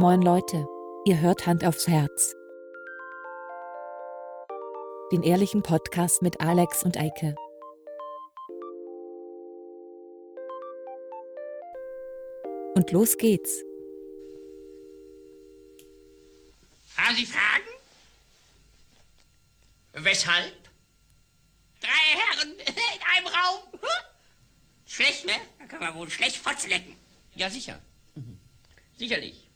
Moin Leute, ihr hört Hand aufs Herz. Den ehrlichen Podcast mit Alex und Eike. Und los geht's. Haben Sie Fragen? Weshalb? Drei Herren in einem Raum? Schlecht, ne? Da kann man wohl schlecht Fotze lecken. Ja, sicher. Sicherlich.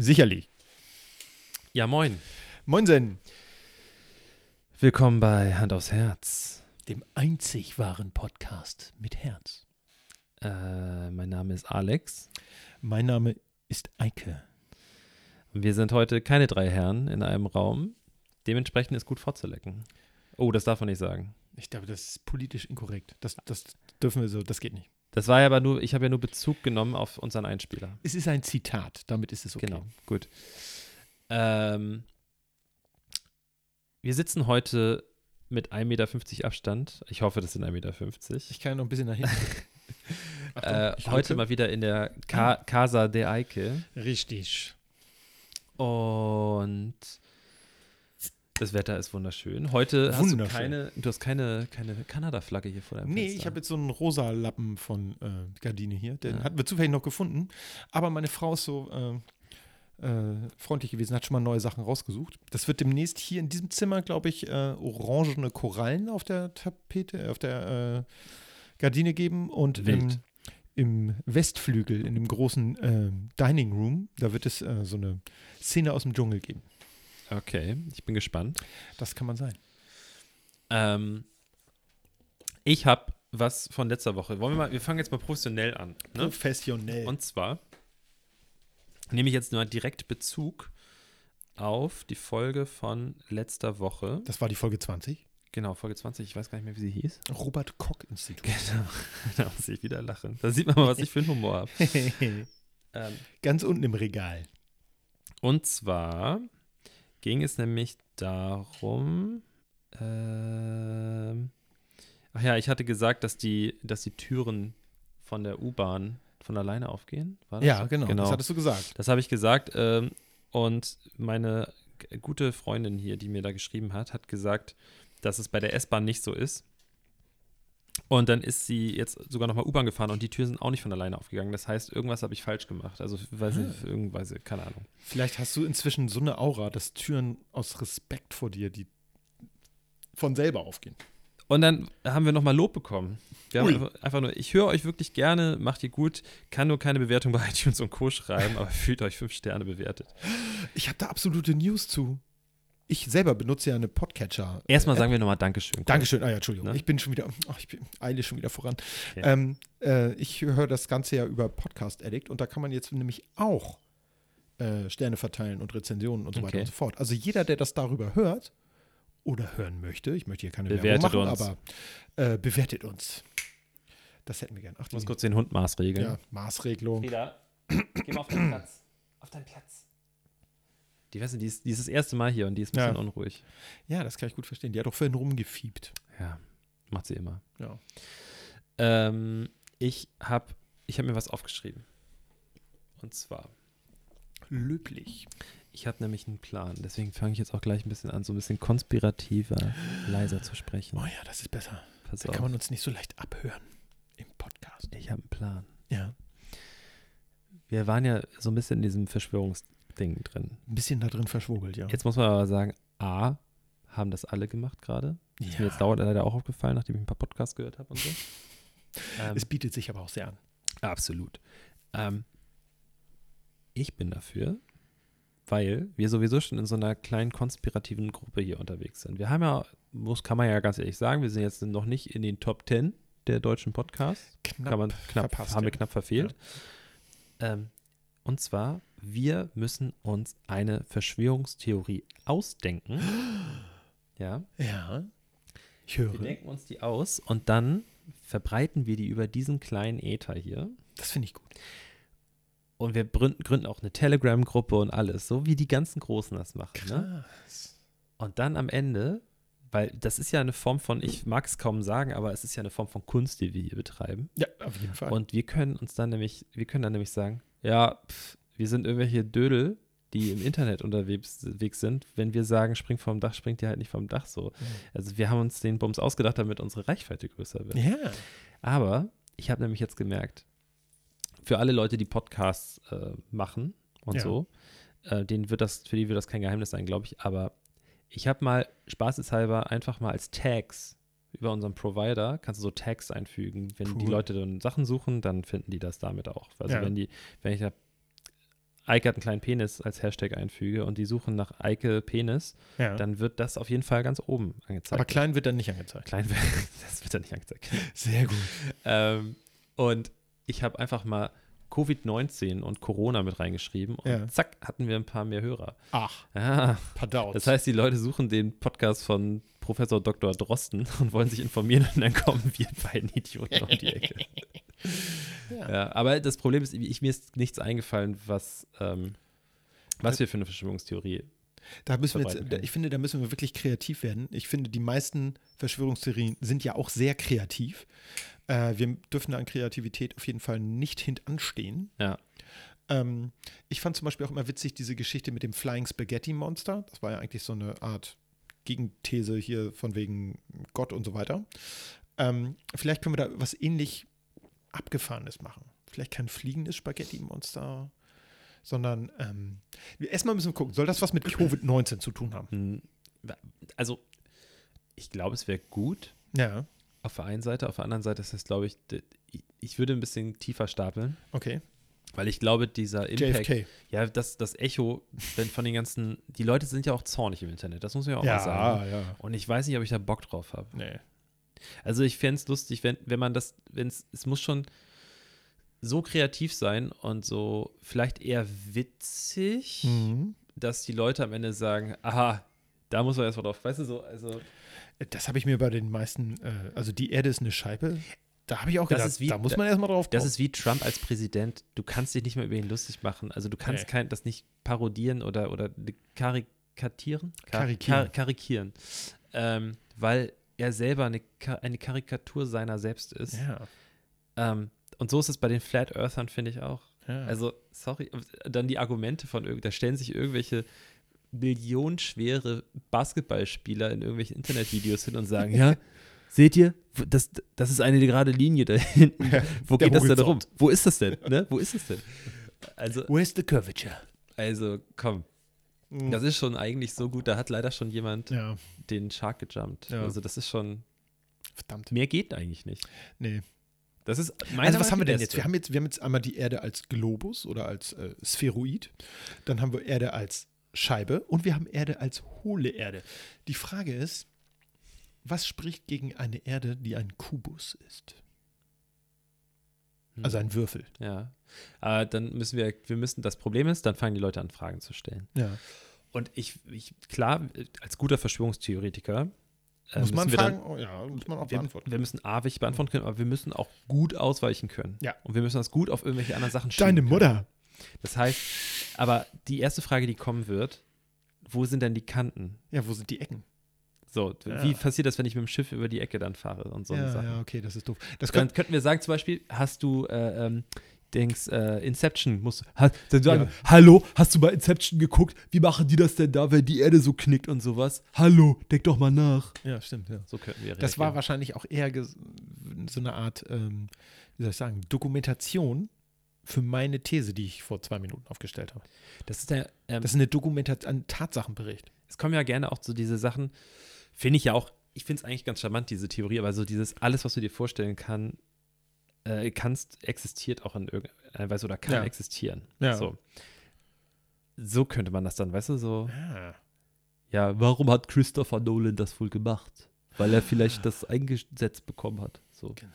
Sicherlich. Ja, moin. Moinsen, Willkommen bei Hand aufs Herz. dem einzig wahren Podcast mit Herz. Äh, mein Name ist Alex. Mein Name ist Eike. Wir sind heute keine drei Herren in einem Raum. Dementsprechend ist gut vorzulecken. Oh, das darf man nicht sagen. Ich glaube, das ist politisch inkorrekt. Das, das dürfen wir so, das geht nicht. Das war ja aber nur, ich habe ja nur Bezug genommen auf unseren Einspieler. Es ist ein Zitat, damit ist es okay. Genau, gut. Ähm, wir sitzen heute mit 1,50 Meter Abstand. Ich hoffe, das sind 1,50 Meter. Ich kann noch ein bisschen nach hinten. Äh, heute mal wieder in der Ka Casa de Eike. Richtig. Und das Wetter ist wunderschön. Heute hast du keine, du hast keine, keine Kanada-Flagge hier vor deinem Nee, Fenster. ich habe jetzt so einen rosa Lappen von äh, Gardine hier. Den Ja. hatten wir zufällig noch gefunden. Aber meine Frau ist so äh, äh, freundlich gewesen, hat schon mal neue Sachen rausgesucht. Das wird demnächst hier in diesem Zimmer, glaube ich, äh, orangene Korallen auf der Tapete, äh, auf der äh, Gardine geben. Und Wild. im, im Westflügel, in dem großen Dining Room, da wird es so eine Szene aus dem Dschungel geben. Okay, ich bin gespannt. Das kann man sein. Ähm, ich habe was von letzter Woche. Wollen wir mal, wir fangen jetzt mal professionell an. Ne? Professionell. Und zwar nehme ich jetzt mal direkt Bezug auf die Folge von letzter Woche. das war die Folge 20. Genau, Folge 20. Ich weiß gar nicht mehr, wie sie hieß. Robert Koch Institut. Genau, da muss ich wieder lachen. Da sieht man mal, was ich für einen Humor habe. Ähm, Ganz unten im Regal. Und zwar ging es nämlich darum, ähm, ach ja, ich hatte gesagt, dass die, dass die Türen von der U-Bahn von alleine aufgehen. War das Ja, so? genau, Das hattest du gesagt. Das habe ich gesagt. Ähm, und meine gute Freundin hier, die mir da geschrieben hat, hat gesagt, dass es bei der S-Bahn nicht so ist. Und dann ist sie jetzt sogar nochmal U-Bahn gefahren und die Türen sind auch nicht von alleine aufgegangen. Das heißt, irgendwas habe ich falsch gemacht. Also, weiß nicht, irgendwas, keine Ahnung. Vielleicht hast du inzwischen so eine Aura, dass Türen aus Respekt vor dir, die von selber aufgehen. Und dann haben wir nochmal Lob bekommen. Wir haben einfach nur, ich höre euch wirklich gerne, macht ihr gut, kann nur keine Bewertung bei iTunes und Co. schreiben, aber fühlt euch fünf Sterne bewertet. Ich habe da absolute News zu. Ich selber benutze ja eine Podcatcher. Erstmal App. sagen wir nochmal Dankeschön. Dankeschön. Ah ja, Entschuldigung. Ne? Ich bin schon wieder, ach, ich bin, eile schon wieder voran. Okay. Ähm, äh, ich höre das Ganze ja über Podcast Addict und da kann man jetzt nämlich auch äh, Sterne verteilen und Rezensionen und so weiter Okay. und so fort. Also jeder, der das darüber hört oder hören möchte, ich möchte hier keine Bewertet Werbung machen, uns. aber äh, bewertet uns. Das hätten wir gern. Ach, Ich muss kurz den Hund maßregeln. ja, Maßregelung. Frieda, geh mal auf deinen Platz. Auf deinen Platz. Die, weißt du, die, ist, die ist das erste Mal hier und die ist ein Ja. bisschen unruhig. Ja, das kann ich gut verstehen. Die hat doch vorhin rumgefiebt. Ja, macht sie immer. Ja. Ähm, ich habe ich hab mir was aufgeschrieben. Und zwar, Löblich. ich habe nämlich einen Plan. Deswegen fange ich jetzt auch gleich ein bisschen an, so ein bisschen konspirativer, leiser zu sprechen. Oh ja, das ist besser. Pass Da auf. kann man uns nicht so leicht abhören im Podcast. Ich habe einen Plan. Ja. Wir waren ja so ein bisschen in diesem Verschwörungsding drin. Ein bisschen da drin verschwogelt, ja. Jetzt muss man aber sagen, A, haben das alle gemacht gerade. Ist ja. mir jetzt dauernd leider auch aufgefallen, nachdem ich ein paar Podcasts gehört habe und so. ähm, Es bietet sich aber auch sehr an. absolut. Ähm, ich bin dafür, weil wir sowieso schon in so einer kleinen konspirativen Gruppe hier unterwegs sind. Wir haben ja, muss, kann man ja ganz ehrlich sagen, wir sind jetzt noch nicht in den Top 10 der deutschen Podcasts. Knapp kann man knapp, verpasst, haben wir ja. knapp verfehlt. Ähm, und zwar, wir müssen uns eine Verschwörungstheorie ausdenken. ja. Ja. Ich höre. Wir denken uns die aus und dann verbreiten wir die über diesen kleinen Äther hier. Das finde ich gut. Und wir gründen, auch eine Telegram-Gruppe und alles, so wie die ganzen Großen das machen. Ne? Krass. Und dann am Ende, weil das ist ja eine Form von, ich mag es kaum sagen, aber es ist ja eine Form von Kunst, die wir hier betreiben. Ja, auf jeden Fall. Und wir können uns dann nämlich, wir können dann nämlich sagen, ja, pff, wir sind irgendwelche Dödel, die im Internet unterwegs sind. Wenn wir sagen, springt vom Dach, springt ihr halt nicht vom Dach so. Also wir haben uns den Bums ausgedacht, damit unsere Reichweite größer wird. Ja. Aber ich habe nämlich jetzt gemerkt, für alle Leute, die Podcasts äh, machen und Ja. so, äh, denen wird das, für die wird das kein Geheimnis sein, glaube ich. Aber ich habe mal spaßeshalber einfach mal als Tags über unseren Provider, kannst du so Tags einfügen. Wenn die Cool. Leute dann Sachen suchen, dann finden die das damit auch. Also Ja. wenn die, wenn ich da Eike hat einen kleinen Penis als Hashtag einfüge und die suchen nach Eike Penis, ja. dann wird das auf jeden Fall ganz oben angezeigt. Aber klein wird dann nicht angezeigt. klein, das wird dann nicht angezeigt. Sehr gut. Ähm, und ich habe einfach mal Covid-19 und Corona mit reingeschrieben und Ja. zack, hatten wir ein paar mehr Hörer. Ach, Ja, Padauz. das heißt, die Leute suchen den Podcast von Professor Dr. Drosten und wollen sich informieren und dann kommen wir beiden Idioten um die Ecke. Ja. ja, aber das Problem ist, ich, mir ist nichts eingefallen, was, ähm, was wir für eine Verschwörungstheorie. Da müssen wir jetzt, ich finde, da müssen wir wirklich kreativ werden. Ich finde, die meisten Verschwörungstheorien sind ja auch sehr kreativ. Äh, wir dürfen da an Kreativität auf jeden Fall nicht hintanstehen. Ja. Ähm, ich fand zum Beispiel auch immer witzig diese Geschichte mit dem Flying Spaghetti Monster. Das war ja eigentlich so eine Art Gegenthese hier von wegen Gott und so weiter. Ähm, vielleicht können wir da was ähnlich Abgefahrenes machen. Vielleicht kein fliegendes Spaghetti Monster, sondern ähm, wir- erstmal müssen wir gucken, soll das was mit Covid-19 zu tun haben? Hm, Also, ich glaube, es wäre gut, Ja, Auf der einen Seite, auf der anderen Seite ist das, glaube ich- ich würde ein bisschen tiefer stapeln, okay. Weil ich glaube, dieser Impact, JFK. ja, das, das Echo wenn von den ganzen, die Leute sind ja auch zornig im Internet, das muss man ja auch mal sagen. ja. Und ich weiß nicht, ob ich da Bock drauf habe. Nee. Also ich fände es lustig, wenn, wenn man das, wenn es, es muss schon so kreativ sein und so vielleicht eher witzig, Mhm. dass die Leute am Ende sagen, aha, da muss man erstmal drauf, weißt du so, also Das habe ich mir bei den meisten, äh, also die Erde ist eine Scheibe. Da habe ich auch Das gedacht, wie- da muss man erstmal drauf Das kommen. ist wie Trump als Präsident. Du kannst dich nicht mehr über ihn lustig machen. Also du kannst Nee. kein, das nicht parodieren oder, oder karikatieren? Kar Karikieren. Kar karikieren. Ähm, weil er selber eine, eine Karikatur seiner selbst ist. ja. Ähm, und so ist es bei den Flat Earthern, finde ich auch. ja. Also, sorry, dann die Argumente von irgend, da stellen sich irgendwelche millionenschwere Basketballspieler in irgendwelchen Internetvideos hin und sagen, ja, seht ihr, das, das ist eine gerade Linie da hinten. Wo geht das denn rum? Wo ist das denn? Ne? Wo ist das denn? Also, Where's the curvature? also komm, Mhm. das ist schon eigentlich so gut, da hat leider schon jemand ja, den Shark gejumpt. Ja. Also das ist schon, verdammt. mehr geht eigentlich nicht. Nee. Das ist Also was haben wir denn jetzt? Wir haben jetzt, wir haben jetzt einmal die Erde als Globus oder als äh, Spheroid. Dann haben wir Erde als Scheibe und wir haben Erde als hohle Erde. Die Frage ist, was spricht gegen eine Erde, die ein Kubus ist? Hm. Also ein Würfel. Ja. Äh, dann müssen wir, wir müssen, das Problem ist, dann fangen die Leute an, Fragen zu stellen. Ja. Und ich, ich klar, als guter Verschwörungstheoretiker äh, muss man fragen, oh, ja, muss man auch wir, beantworten. wir müssen A, welche beantworten können, aber wir müssen auch gut ausweichen können. Ja. Und wir müssen das gut auf irgendwelche anderen Sachen Deine schieben Mutter. Können. Das heißt, aber die erste Frage, die kommen wird, wo sind denn die Kanten? Ja, wo sind die Ecken? So, Ja. wie passiert das, wenn ich mit dem Schiff über die Ecke dann fahre und so ja, Sachen? ja, okay, das ist doof. Das Dann könnte, könnten wir sagen, zum Beispiel, hast du äh, ähm, denkst, äh, Inception muss, ha, dann sagen, Ja. hallo, hast du mal Inception geguckt? Wie machen die das denn da, wenn die Erde so knickt und sowas? Hallo, denk doch mal nach. ja, stimmt, ja. So könnten wir Das war wahrscheinlich auch eher so eine Art, ähm, wie soll ich sagen, Dokumentation für meine These, die ich vor zwei Minuten aufgestellt habe. Das ist der, ähm, Das ist eine Dokumentation, ein Tatsachenbericht. es kommen ja gerne auch so diese Sachen, finde ich ja auch, ich finde es eigentlich ganz charmant, diese Theorie, aber so dieses, alles, was du dir vorstellen kann, äh, kannst, existiert auch in irgendeiner Weise oder kann Ja. existieren. Ja. So. so könnte man das dann, weißt du, so, Ah. ja, warum hat Christopher Nolan das wohl gemacht? Weil er vielleicht das eingesetzt bekommen hat. So. Genau.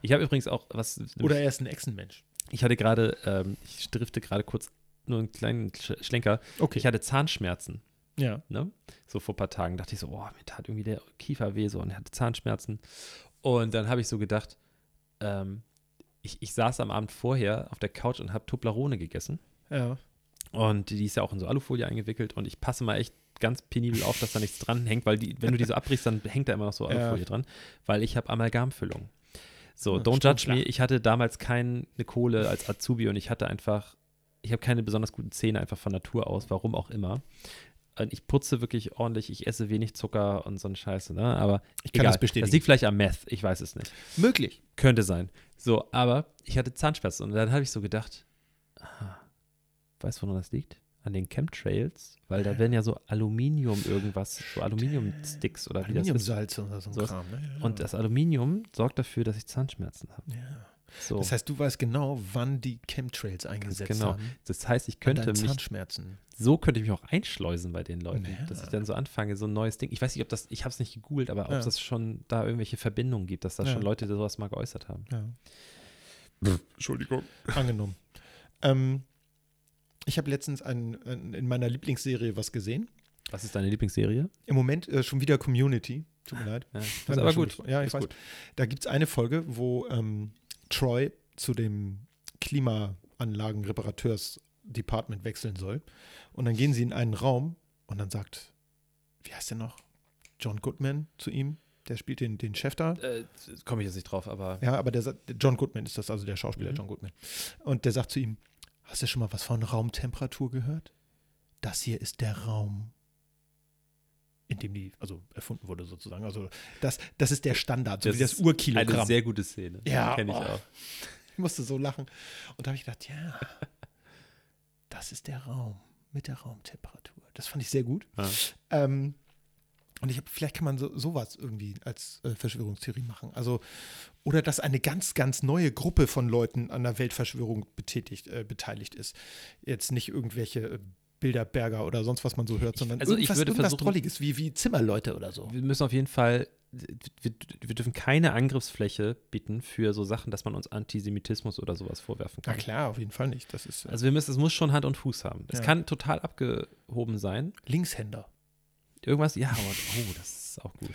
Ich habe übrigens auch was. Oder er ist ein Echsenmensch. ich hatte gerade, ähm, ich drifte gerade kurz nur einen kleinen Sch- Schlenker. Okay. Ich hatte Zahnschmerzen. Ja. Ne? So vor ein paar Tagen dachte ich so, oh, mir tat irgendwie der Kiefer weh so und er hatte Zahnschmerzen. Und dann habe ich so gedacht, ähm, ich, ich saß am Abend vorher auf der Couch und habe Toblerone gegessen. Ja. Und die ist ja auch in so Alufolie eingewickelt und ich passe mal echt ganz penibel auf, dass da nichts dran hängt, weil die, wenn du die so abbrichst, dann hängt da immer noch so Ja. Alufolie dran, weil ich habe Amalgamfüllung. So, Ja, don't stimmt, judge klar. me. Ich hatte damals keine Kohle als Azubi und ich hatte einfach ich habe keine besonders guten Zähne einfach von Natur aus, warum auch immer. Und ich putze wirklich ordentlich, ich esse wenig Zucker und so ein Scheiße, ne? Aber Ich kann egal. das bestätigen. Das liegt vielleicht am Meth, ich weiß es nicht. Möglich. Könnte sein. So, aber ich hatte Zahnschmerzen und dann habe ich so gedacht, aha, weißt du, woran das liegt? An den Chemtrails, weil da werden ja so Aluminium irgendwas, so Aluminiumsticks oder wie das ist. Aluminiumsalz oder so ein. Kram. Ne? Ja. Und das Aluminium sorgt dafür, dass ich Zahnschmerzen habe. ja. So, Das heißt, du weißt genau, wann die Chemtrails eingesetzt genau. haben. Das heißt, ich könnte mich, Zahnschmerzen. so könnte ich mich auch einschleusen bei den Leuten, Ja. dass ich dann so anfange, so ein neues Ding. Ich weiß nicht, ob das, ich habe es nicht gegoogelt, aber ob Ja. das schon da irgendwelche Verbindungen gibt, dass da Ja. schon Leute sowas mal geäußert haben. Ja. Entschuldigung. Angenommen. ähm, ich habe letztens ein, ein, in meiner Lieblingsserie was gesehen. Was ist deine Lieblingsserie? Im Moment äh, schon wieder Community. Tut mir leid. Ja, das ist aber gut. Ja, ich Ist weiß. gut. Da gibt es eine Folge, wo ähm, Troy zu dem Klimaanlagenreparateurs-Department wechseln soll. Und dann gehen sie in einen Raum und dann sagt, wie heißt der noch? John Goodman zu ihm. Der spielt den, den Chef da. Äh, Komme ich jetzt nicht drauf, aber Ja, aber der, sagt- John Goodman ist das, also der Schauspieler Mhm. John Goodman. Und der sagt zu ihm, hast du schon mal was von Raumtemperatur gehört? Das hier ist der Raum, in dem die, also erfunden wurde sozusagen. Also das, das ist der Standard, so Das wie das Urkilogramm. eine sehr gute Szene. Ja, kenne ich oh. auch. Ich musste so lachen. Und da habe ich gedacht, ja, das ist der Raum mit der Raumtemperatur. Das fand ich sehr gut. Ja. Ähm, und ich habe, vielleicht kann man so, sowas irgendwie als äh, Verschwörungstheorie machen. Also, oder dass eine ganz, ganz neue Gruppe von Leuten an der Weltverschwörung betätigt, äh, beteiligt ist. Jetzt nicht irgendwelche äh, Bilderberger oder sonst was man so hört, sondern also ich irgendwas, würde irgendwas Drolliges, wie, wie Zimmerleute oder so. Wir müssen auf jeden Fall, wir, wir dürfen keine Angriffsfläche bieten für so Sachen, dass man uns Antisemitismus oder sowas vorwerfen Na kann. klar, auf jeden Fall nicht. Das ist äh, Also wir müssen, es muss schon Hand und Fuß haben. Es Ja. kann total abgehoben sein. Linkshänder. Irgendwas, ja, aber, oh, das ist auch gut.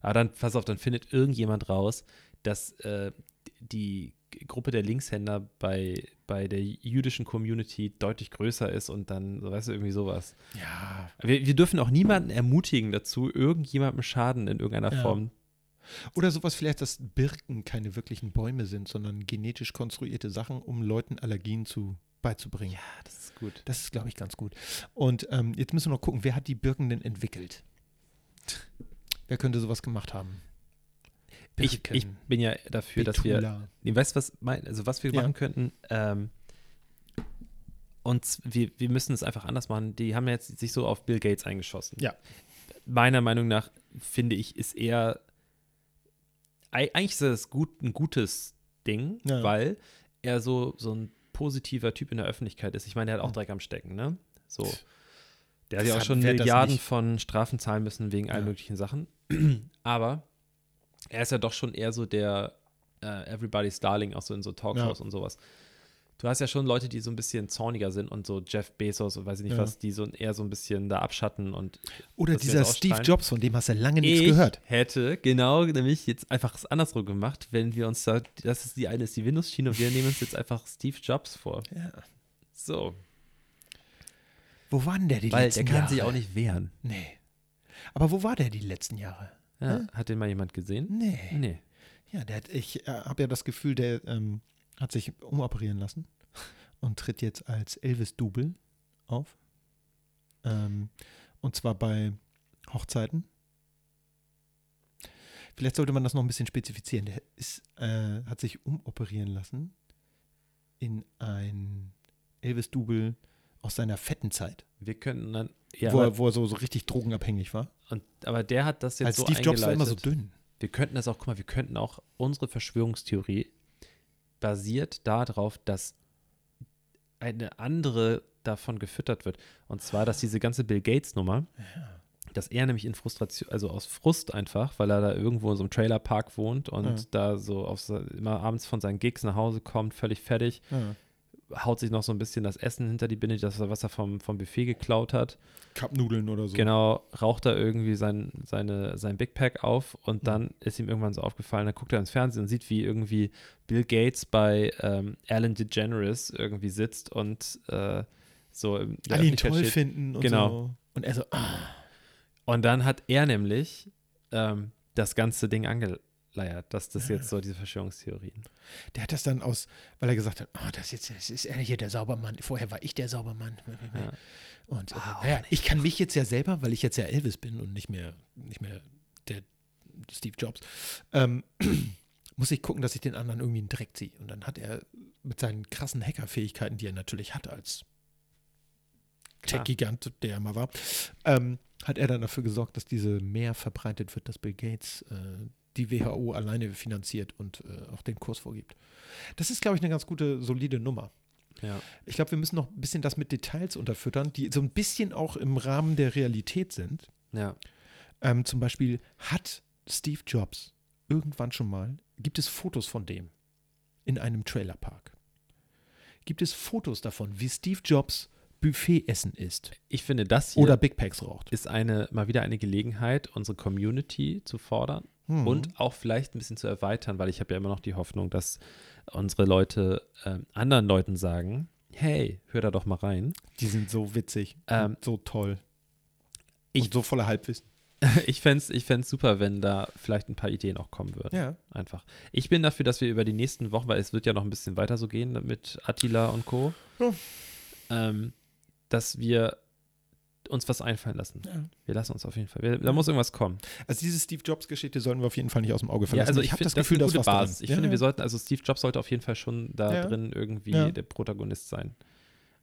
Aber dann, pass auf, dann findet irgendjemand raus, dass äh, die Gruppe der Linkshänder bei, bei der jüdischen Community deutlich größer ist und dann, so, weißt du, irgendwie sowas. Ja, Wir, wir dürfen auch niemanden ermutigen dazu, irgendjemandem Schaden in irgendeiner Ja. Form. Oder sowas vielleicht, dass Birken keine wirklichen Bäume sind, sondern genetisch konstruierte Sachen, um Leuten Allergien zu beizubringen. Ja, das ist gut. Das ist, glaube ich, ganz gut. Und ähm, jetzt müssen wir noch gucken, wer hat die Birken denn entwickelt? Wer könnte sowas gemacht haben? Ich, ich bin ja dafür, dass wir Betula. Nee, weißt du, was, mein, also was wir Ja. machen könnten? Ähm, und wir, wir müssen es einfach anders machen. Die haben jetzt sich so auf Bill Gates eingeschossen. Ja. Meiner Meinung nach, finde ich, ist eher ei- eigentlich ist das gut, ein gutes Ding, Ja. weil er so, so ein positiver Typ in der Öffentlichkeit ist. Ich meine, der hat auch Ja. Dreck am Stecken, ne? So. Der hat ja auch schon Milliarden von Strafen zahlen müssen wegen allen Ja. möglichen Sachen. Aber er ist ja doch schon eher so der äh, Everybody's Darling, auch so in so Talkshows und sowas. Du hast ja schon Leute, die so ein bisschen zorniger sind und so Jeff Bezos und weiß ich nicht Ja. was, die so eher so ein bisschen da abschatten und Oder dieser Steve. Jobs, von dem hast du lange nichts ich gehört. hätte genau nämlich jetzt einfach es andersrum gemacht, wenn wir uns da, das ist die eine ist die Windows-Schiene und wir nehmen uns jetzt einfach Steve Jobs vor. Ja. So, Wo war denn der die weil letzten der kann Jahre? sich auch nicht wehren. Nee. Aber wo war der die letzten Jahre? Ja, Hä? hat den mal jemand gesehen? Nee. Nee. Ja, der hat, ich äh, habe ja das Gefühl, der ähm, hat sich umoperieren lassen und tritt jetzt als Elvis-Double auf. Ähm, und zwar bei Hochzeiten. Vielleicht sollte man das noch ein bisschen spezifizieren. Der ist, äh, hat sich umoperieren lassen in ein Elvis-Double aus seiner fetten Zeit, Wir könnten dann ja, wo, er, wo er so, so richtig drogenabhängig war. Und, aber der hat das jetzt Als so Steve Jobs war immer so dünn. Wir könnten das auch, guck mal, wir könnten auch unsere Verschwörungstheorie basiert darauf, dass eine andere davon gefüttert wird. Und zwar, dass diese ganze Bill Gates-Nummer, dass er nämlich in Frustration, also aus Frust einfach, weil er da irgendwo in so einem Trailerpark wohnt und Ja. da so auf, immer abends von seinen Gigs nach Hause kommt, völlig fertig, Ja. Haut sich noch so ein bisschen das Essen hinter die Binde, das, was er vom, vom Buffet geklaut hat. Cup-Nudeln oder so. Genau, raucht er irgendwie sein, seine, sein Big Pack auf Mhm. und dann ist ihm irgendwann so aufgefallen, dann guckt er ins Fernsehen und sieht, wie irgendwie Bill Gates bei ähm, Ellen DeGeneres irgendwie sitzt und äh, so Alle ihn toll steht. finden und Genau. so. Und er so, ah, Und dann hat er nämlich ähm, das ganze Ding ange leiert, dass das jetzt so diese Verschwörungstheorien. Der hat das dann aus, weil er gesagt hat, oh, das, jetzt, das ist er hier der Saubermann. Vorher war ich der Saubermann. Ja. Und äh, naja, ich kann mich jetzt ja selber, weil ich jetzt ja Elvis bin und nicht mehr, nicht mehr der Steve Jobs, ähm, muss ich gucken, dass ich den anderen irgendwie in den Dreck ziehe. Und dann hat er mit seinen krassen Hackerfähigkeiten, die er natürlich hat als. Tech-Gigant, der er mal war, ähm, hat er dann dafür gesorgt, dass diese mehr verbreitet wird, dass Bill Gates äh, die WHO alleine finanziert und äh, auch den Kurs vorgibt. Das ist, glaube ich, eine ganz gute, solide Nummer. Ja. Ich glaube, wir müssen noch ein bisschen das mit Details unterfüttern, die so ein bisschen auch im Rahmen der Realität sind. Ja. Ähm, zum Beispiel hat Steve Jobs irgendwann schon mal, gibt es Fotos von dem in einem Trailerpark? Gibt es Fotos davon, wie Steve Jobs Buffetessen isst Ich finde, das hier oder Big Packs raucht? ist eine, mal wieder eine Gelegenheit, unsere Community zu fordern Hm. und auch vielleicht ein bisschen zu erweitern, weil ich habe ja immer noch die Hoffnung, dass unsere Leute ähm, anderen Leuten sagen, hey, hör da doch mal rein. Die sind so witzig, Ähm, so toll. ich- und so voller Halbwissen. ich fände es ich fänd's super, wenn da vielleicht ein paar Ideen auch kommen würden. Ja. Einfach. Ich bin dafür, dass wir über die nächsten Wochen, weil es wird ja noch ein bisschen weiter so gehen mit Attila und Co., Ja. ähm, dass wir uns was einfallen lassen. Ja. Wir lassen uns auf jeden Fall. Wir, da muss irgendwas kommen. Also diese Steve Jobs-Geschichte sollten wir auf jeden Fall nicht aus dem Auge Ja, verlassen. also ich, habe finde, das das, Gefühl, ist eine dass gute. Basis. Ich ja, finde, ja. wir sollten, also Steve Jobs sollte auf jeden Fall schon da Ja. drin irgendwie Ja. der Protagonist sein.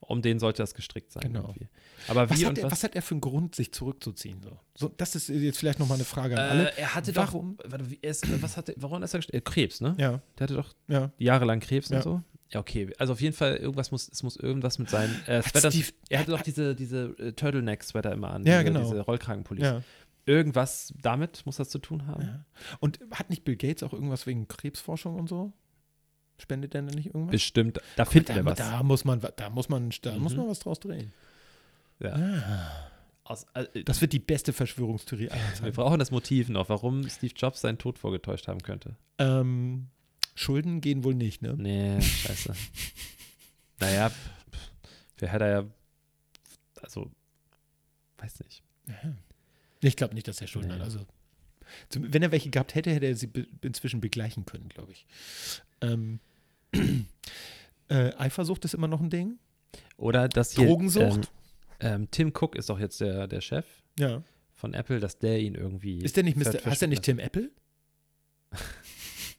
Um den sollte das gestrickt sein. Genau. Irgendwie. Aber Was wie hat, und er, was? was hat er für einen Grund, sich zurückzuziehen? So? So, das ist jetzt vielleicht nochmal eine Frage an alle. Äh, er hatte Warum? doch, warte, wie- er ist, was hatte, warum ist er gestrickt? Äh, Krebs, ne? Ja, Der hatte doch ja. jahrelang Krebs Ja. und so. Ja, okay. Also auf jeden Fall, irgendwas muss, es muss irgendwas mit seinen äh. Steve- er hatte doch diese, diese äh, Turtleneck-Sweater immer an. Ja, diese, genau. Diese Rollkragenpullis. ja. Irgendwas damit muss das zu tun haben. Ja. Und hat nicht Bill Gates auch irgendwas wegen Krebsforschung und so? Spendet der denn nicht irgendwas? Bestimmt. Da finden da, wir was. da muss man, da muss man, da muss Mhm. man was draus drehen. Ja. Aus, äh, Das wird die beste Verschwörungstheorie aller wir Zeiten. brauchen das Motiv noch, warum Steve Jobs seinen Tod vorgetäuscht haben könnte. Ähm, Schulden gehen wohl nicht, ne? Nee, scheiße. naja, wer hätte ja. Also, weiß nicht. Ich glaube nicht, dass er Schulden Nee. hat. Also, wenn er welche gehabt hätte, hätte er sie be inzwischen begleichen können, glaube ich. Ähm, äh, Eifersucht ist immer noch ein Ding. Oder dass hier. Drogensucht? Ähm, ähm, Tim Cook ist doch jetzt der, der Chef Ja. von Apple, dass der ihn irgendwie. Ist der nicht Mr. Heißt der nicht Tim Apple?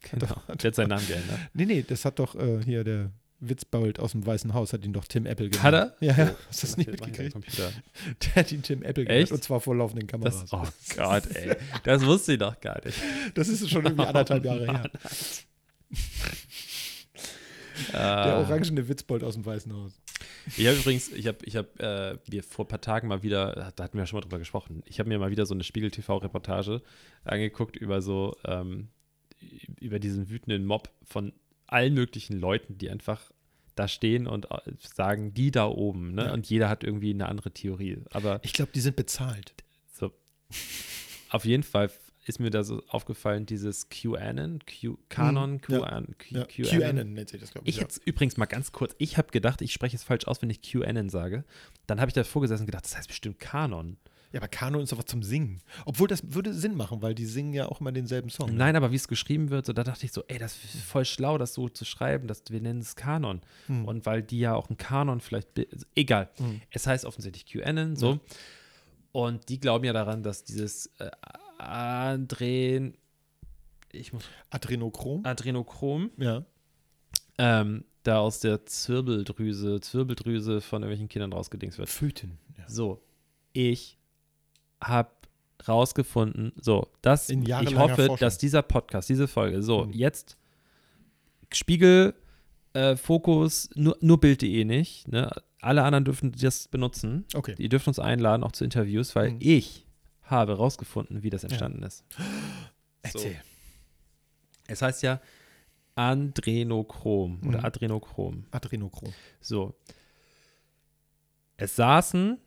Genau. Der hat seinen Namen geändert. Nee, nee, das hat doch äh, hier der Witzbold aus dem Weißen Haus, hat ihn doch Tim Apple genannt. Hat er? Ja, ja. Oh, Hast du das nicht mitgekriegt? Computer. Der hat ihn Tim Apple genannt. Echt? Und zwar vor laufenden Kameras. Das, oh Gott, ey. Das wusste ich doch gar nicht. Das ist schon irgendwie anderthalb Jahre her. Der Der orangene Witzbold aus dem Weißen Haus. Ich habe übrigens, ich habe ich hab, äh, mir vor ein paar Tagen mal wieder, da hatten wir ja schon mal drüber gesprochen, ich habe mir mal wieder so eine Spiegel-TV-Reportage angeguckt über so, ähm, über diesen wütenden Mob von allen möglichen Leuten, die einfach da stehen und äh, sagen, die da oben, ne? Ja. Und jeder hat irgendwie eine andere Theorie. Aber Ich glaube, die sind bezahlt. so, auf jeden Fall ist mir da so aufgefallen, dieses QAnon, Q, Canon, Mhm, ja. QAnon, Q, Ja. QAnon. Nennt sich das, glaube ich. Ich jetzt übrigens mal ganz kurz, ich habe gedacht, ich spreche es falsch aus, wenn ich QAnon sage. Dann habe ich davor gesessen und gedacht, das heißt bestimmt Kanon. Ja, aber Kanon ist doch was zum Singen. Obwohl das würde Sinn machen, weil die singen ja auch immer denselben Song. Nein, aber wie es geschrieben wird, so da dachte ich so, ey, das ist voll schlau, das so zu schreiben, dass wir nennen es Kanon. Hm. Und weil die ja auch ein Kanon vielleicht, also, egal. Hm. Es heißt offensichtlich QAnon, so. Und die glauben ja daran, dass dieses äh, Adren, ich muss, Adrenochrom? Adrenochrom, ja. ähm, da aus der Zirbeldrüse, Zwirbeldrüse von irgendwelchen Kindern rausgedingst wird. Föten. Ja. So, ich habe rausgefunden, so, das, In ich hoffe, Forschung. dass dieser Podcast, diese Folge, so, Mhm. jetzt Spiegel, äh, Fokus, nur, nur Bild.de nicht, ne? Alle anderen dürfen das benutzen. Okay. Die dürfen uns einladen, auch zu Interviews, weil Mhm. ich habe rausgefunden, wie das entstanden ist. Erzähl. Es heißt ja Adrenochrom oder Mhm. Adrenochrom. Adrenochrom. So. Es saßen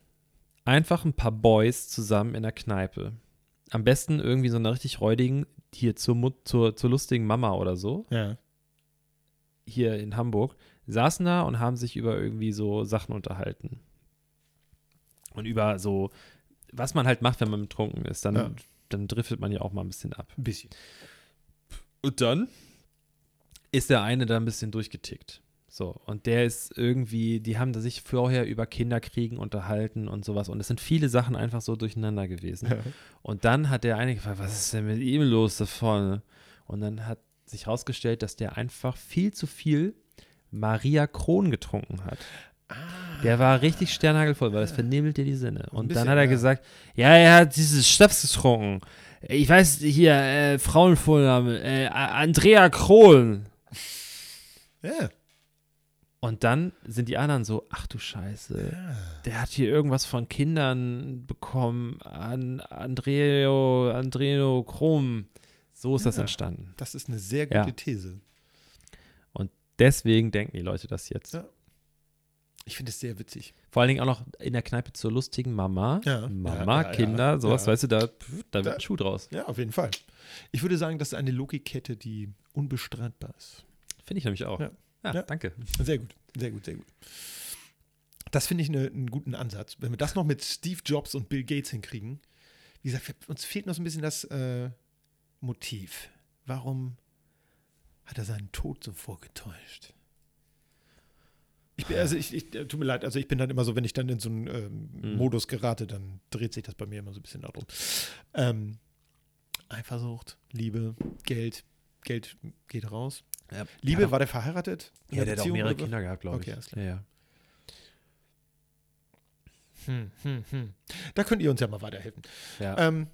einfach ein paar Boys zusammen in der Kneipe. Am besten irgendwie so einer richtig räudigen, hier zur, zur, zur lustigen Mama oder so, Ja. hier in Hamburg, saßen da und haben sich über irgendwie so Sachen unterhalten. Und über so, was man halt macht, wenn man betrunken ist. Dann, Ja. dann driftet man ja auch mal ein bisschen ab. Ein bisschen. Und dann ist der eine da ein bisschen durchgetickt. So, und der ist irgendwie, die haben da sich vorher über Kinderkriegen unterhalten und sowas. Und es sind viele Sachen einfach so durcheinander gewesen. Und dann hat der eine gefragt, was ist denn mit ihm los davon? Und dann hat sich herausgestellt, dass der einfach viel zu viel Maria Kron getrunken hat. Der war richtig sternhagelvoll, weil das vernebelt dir die Sinne. Und bisschen, dann hat er ja. gesagt, ja, er hat dieses Schnaps getrunken. Ich weiß hier, äh, Frauenvorname, äh, Andrea Krohn. Ja. Und dann sind die anderen so, ach du Scheiße, der hat hier irgendwas von Kindern bekommen an Andreo, Andreo Krom. So ist das Ja. entstanden. Das ist eine sehr gute Ja. These. Und deswegen denken die Leute das jetzt. Ja. Ich finde es sehr witzig. Vor allen Dingen auch noch in der Kneipe zur lustigen Mama. Ja. Mama, Ja, ja, ja. Kinder, sowas, Ja. weißt du, da, da wird ein Schuh draus. Ja, auf jeden Fall. Ich würde sagen, das ist eine Logikkette, die unbestreitbar ist. Finde ich nämlich auch. Ja. Ja, Ja. danke. Sehr gut, sehr gut, sehr gut. Das finde ich eine, einen guten Ansatz. Wenn wir das noch mit Steve Jobs und Bill Gates hinkriegen, wie gesagt, uns fehlt noch so ein bisschen das äh, Motiv. Warum hat er seinen Tod so vorgetäuscht? Ich bin, also ich, ich, äh, tut mir leid, also ich bin dann immer so, wenn ich dann in so einen ähm, Mhm. Modus gerate, dann dreht sich das bei mir immer so ein bisschen darum. Ähm, Eifersucht, Liebe, Geld, Geld geht raus. Ja, Liebe, war der verheiratet? Ja, der hat auch mehrere? Kinder gehabt, glaube Okay, ich. alles klar. Ja, ja. Hm, hm, hm. Da könnt ihr uns ja mal weiterhelfen. ja. Ähm,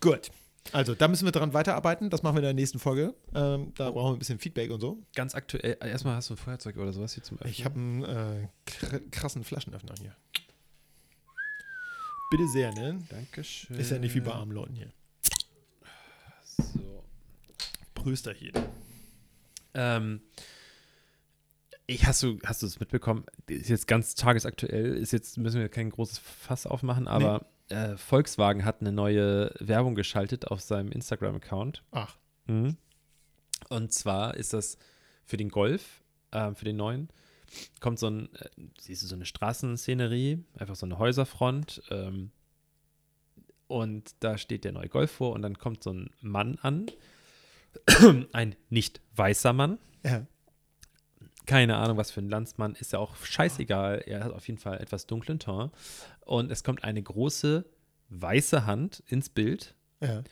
gut. Also, da müssen wir dran weiterarbeiten. Das machen wir in der nächsten Folge. Ähm, da brauchen wir ein bisschen Feedback und so. Ganz aktuell, äh, erstmal hast du ein Feuerzeug oder sowas hier zum Öffnen? Ich habe einen äh, kr- krassen Flaschenöffner hier. Bitte sehr, ne? Dankeschön. Ist ja nicht wie bei armen Leuten hier. So. Prösterchen. Ähm, ich, hast du hast du es mitbekommen? Ist jetzt ganz tagesaktuell. Ist jetzt müssen wir kein großes Fass aufmachen, aber äh, Volkswagen hat eine neue Werbung geschaltet auf seinem Instagram-Account. Ach, Mhm. Und zwar ist das für den Golf, ähm, für den neuen, kommt so ein, äh, siehst du, so eine Straßenszenerie, einfach so eine Häuserfront. Ähm, und da steht der neue Golf vor und dann kommt so ein Mann an, ein nicht weißer Mann. ja. Keine Ahnung, was für ein Landsmann, ist ja auch scheißegal. Er hat auf jeden Fall etwas dunklen Ton. Und es kommt eine große weiße Hand ins Bild Ja.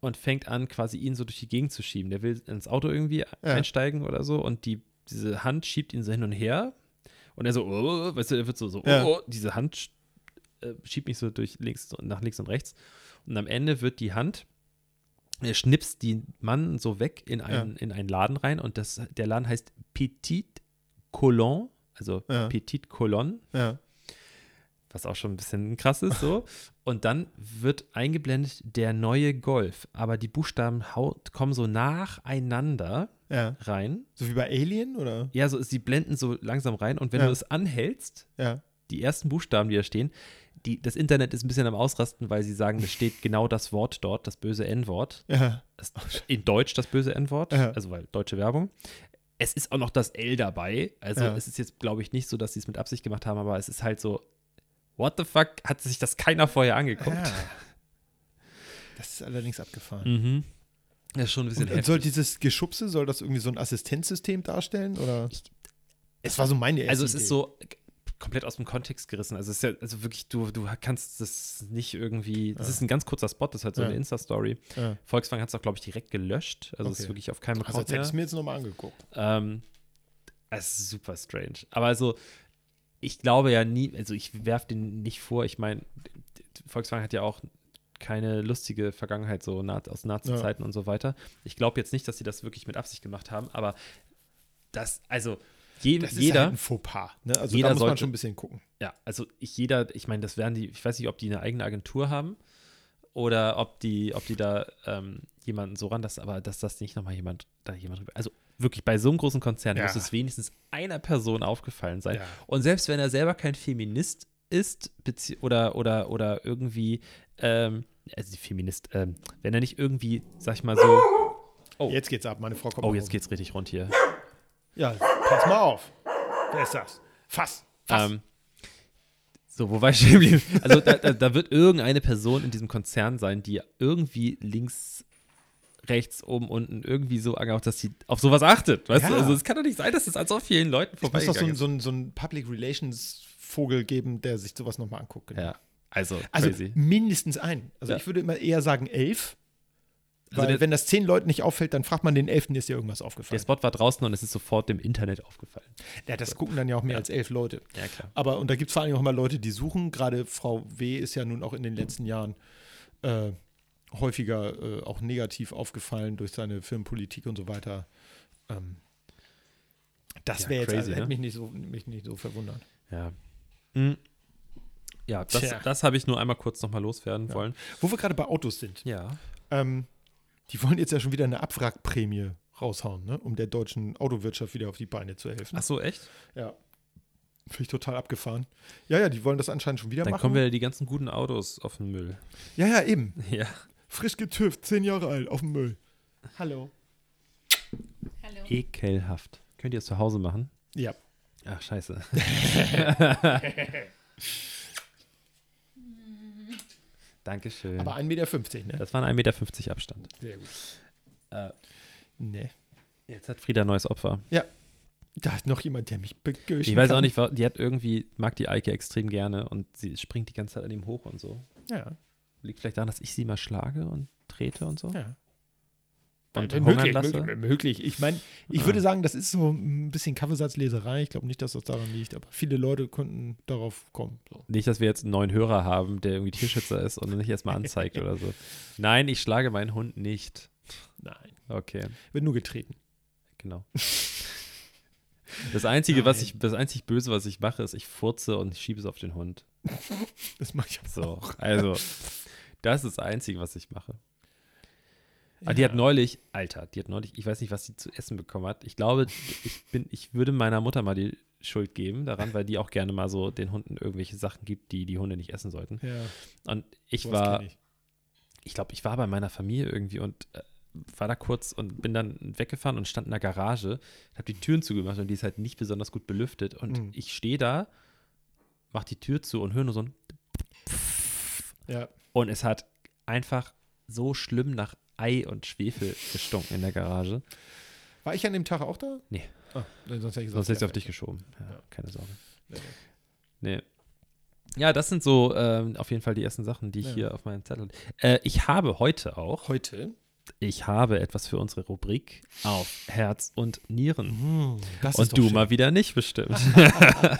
und fängt an, quasi ihn so durch die Gegend zu schieben. Der will ins Auto irgendwie einsteigen oder so und die, diese Hand schiebt ihn so hin und her und er so, oh, weißt du, er wird so, so, Ja. oh, diese Hand äh, schiebt mich so durch links, nach links und rechts und am Ende wird die Hand, er schnipst den Mann so weg in einen, in einen Laden rein und das, der Laden heißt Petit Colon, also Ja. Petit Colon Ja. was auch schon ein bisschen krass ist so. Und dann wird eingeblendet der neue Golf, aber die Buchstaben haut, kommen so nacheinander Ja. rein. So wie bei Alien, oder? Ja, so sie blenden so langsam rein und wenn Ja. du es anhältst, Ja. die ersten Buchstaben, die da stehen, die, das Internet ist ein bisschen am Ausrasten, weil sie sagen, es steht genau das Wort dort, das böse N-Wort. Ja. In Deutsch das böse N-Wort, Ja. also weil deutsche Werbung. Es ist auch noch das L dabei. Also Ja. es ist jetzt, glaube ich, nicht so, dass sie es mit Absicht gemacht haben, aber es ist halt so, what the fuck, hat sich das keiner vorher angeguckt? Das ist allerdings abgefahren. Mhm. Das ist schon ein bisschen Und, heftig. soll dieses Geschubse, soll das irgendwie so ein Assistenzsystem darstellen? Oder? Es war so meine erste also es Idee. ist so komplett aus dem Kontext gerissen. Also es ist ja, also wirklich, du, du kannst das nicht irgendwie, das Ja. ist ein ganz kurzer Spot, das ist halt so Ja. eine Insta-Story. Ja. Volkswagen hat es auch, glaube ich, direkt gelöscht. Also es ist Okay. wirklich auf keinem Also, als hätte ich es mir jetzt nochmal angeguckt. Ähm, es ist super strange. Aber also, ich glaube ja nie, also ich werfe den nicht vor. Ich meine, Volkswagen hat ja auch keine lustige Vergangenheit so aus Nazi-Zeiten und so weiter. Ich glaube jetzt nicht, dass sie das wirklich mit Absicht gemacht haben, aber das, also je, Das ist jeder, halt ein Fauxpas. Ne? Also jeder da muss man sollte- schon ein bisschen gucken. ja, also ich jeder, ich meine, das werden die, ich weiß nicht, ob die eine eigene Agentur haben oder ob die, ob die da ähm, jemanden so ran, dass, aber dass das nicht nochmal jemand, da jemand drüber, also wirklich bei so einem großen Konzern Ja. muss es wenigstens einer Person aufgefallen sein. Ja. Und selbst wenn er selber kein Feminist ist, oder, oder, oder irgendwie, ähm, also Feminist, ähm, wenn er nicht irgendwie, sag ich mal so, Oh. Jetzt geht's ab, meine Frau kommt oh, jetzt Hause. geht's richtig rund hier. Ja, pass mal auf. Wer ist das? Fass. Fass. Ähm, so, wo war ich geblieben? Also da, da, da wird irgendeine Person in diesem Konzern sein, die irgendwie links rechts, oben, unten irgendwie so angehaucht, dass sie auf sowas achtet. Weißt Ja. du? Also es kann doch nicht sein, dass es an so vielen Leuten Es muss doch so, ein- ist. so, ein- so ein Public Relations Vogel geben, der sich sowas nochmal anguckt. genau. Ja, also, Also mindestens ein. Also Ja. ich würde immer eher sagen elf. Also Weil der- wenn das zehn Leuten nicht auffällt, dann fragt man den elften, ist dir irgendwas Der aufgefallen. Spot war draußen und es ist sofort dem Internet aufgefallen. Ja, das gucken dann ja auch mehr Ja. als elf Leute. Ja, klar. Aber, und da gibt es vor allem auch immer Leute, die suchen. Gerade Frau W. ist ja nun auch in den letzten Jahren äh, häufiger äh, auch negativ aufgefallen durch seine Filmpolitik und so weiter. Ähm, das Ja, wäre jetzt, also, hätte ne? mich nicht so, mich nicht so verwundert. Ja. Hm. Ja, das, das habe ich nur einmal kurz nochmal loswerden Ja. wollen. Wo wir gerade bei Autos sind. Ja. Ähm, die wollen jetzt ja schon wieder eine Abwrackprämie raushauen, ne? um der deutschen Autowirtschaft wieder auf die Beine zu helfen. Ach so, echt? Ja. Finde ich total abgefahren. Ja, ja, die wollen das anscheinend schon wieder Dann machen. kommen wieder die ganzen guten Autos auf den Müll. ja, ja, eben. Ja. Frisch getüft, zehn Jahre alt, auf dem Müll. Hallo. Hallo. Ekelhaft. Könnt ihr es zu Hause machen? Ja. Ach, scheiße. Dankeschön. Aber 1,50 Meter, ne? das waren 1,50 Meter Abstand. Sehr gut. Äh, Ne. jetzt hat Frieda ein neues Opfer. Da ist noch jemand, der mich begöschen Ich weiß kann. auch nicht, die hat irgendwie, mag die Eike extrem gerne und sie springt die ganze Zeit an ihm hoch und so. Ja, Liegt vielleicht daran, dass ich sie mal schlage und trete und so. ja. Und Äh, möglich, lasse. möglich, möglich. Ich meine, ich Ah. würde sagen, das ist so ein bisschen Kaffeesatzleserei. Ich glaube nicht, dass das daran liegt, aber viele Leute könnten darauf kommen. So. Nicht, dass wir jetzt einen neuen Hörer haben, der irgendwie Tierschützer ist und nicht erstmal anzeigt oder so. Nein, ich schlage meinen Hund nicht. Nein. Okay, Wird nur getreten. genau. Das einzige, was Nein. ich, das einzig Böse, was ich mache, ist, ich furze und schiebe es auf den Hund. Das mache ich aber So, auch. also, das ist das Einzige, was ich mache. Aber die hat neulich, Alter, die hat neulich, ich weiß nicht, was sie zu essen bekommen hat. Ich glaube, ich bin, ich würde meiner Mutter mal die Schuld geben daran, weil die auch gerne mal so den Hunden irgendwelche Sachen gibt, die die Hunde nicht essen sollten. Ja, Und ich sowas war, ich. ich glaube, ich war bei meiner Familie irgendwie und äh, war da kurz und bin dann weggefahren und stand in der Garage, habe die Türen zugemacht und die ist halt nicht besonders gut belüftet. Und Mhm. ich stehe da, mach die Tür zu und höre nur so ein Ja. und es hat einfach so schlimm nach Ei und Schwefel gestunken in der Garage. War ich an dem Tag auch da? Nee. Ah, sonst hätte ich Sonst hätte ich auf dich geschoben. Ja, Ja. Keine Sorge. Nee, Nee. Ja, das sind so ähm, auf jeden Fall die ersten Sachen, die ich Ja. hier auf meinem Zettel. Äh, ich habe heute auch, Heute? ich habe etwas für unsere Rubrik auf Herz und Nieren. Ist Und du schön. mal wieder nicht bestimmt.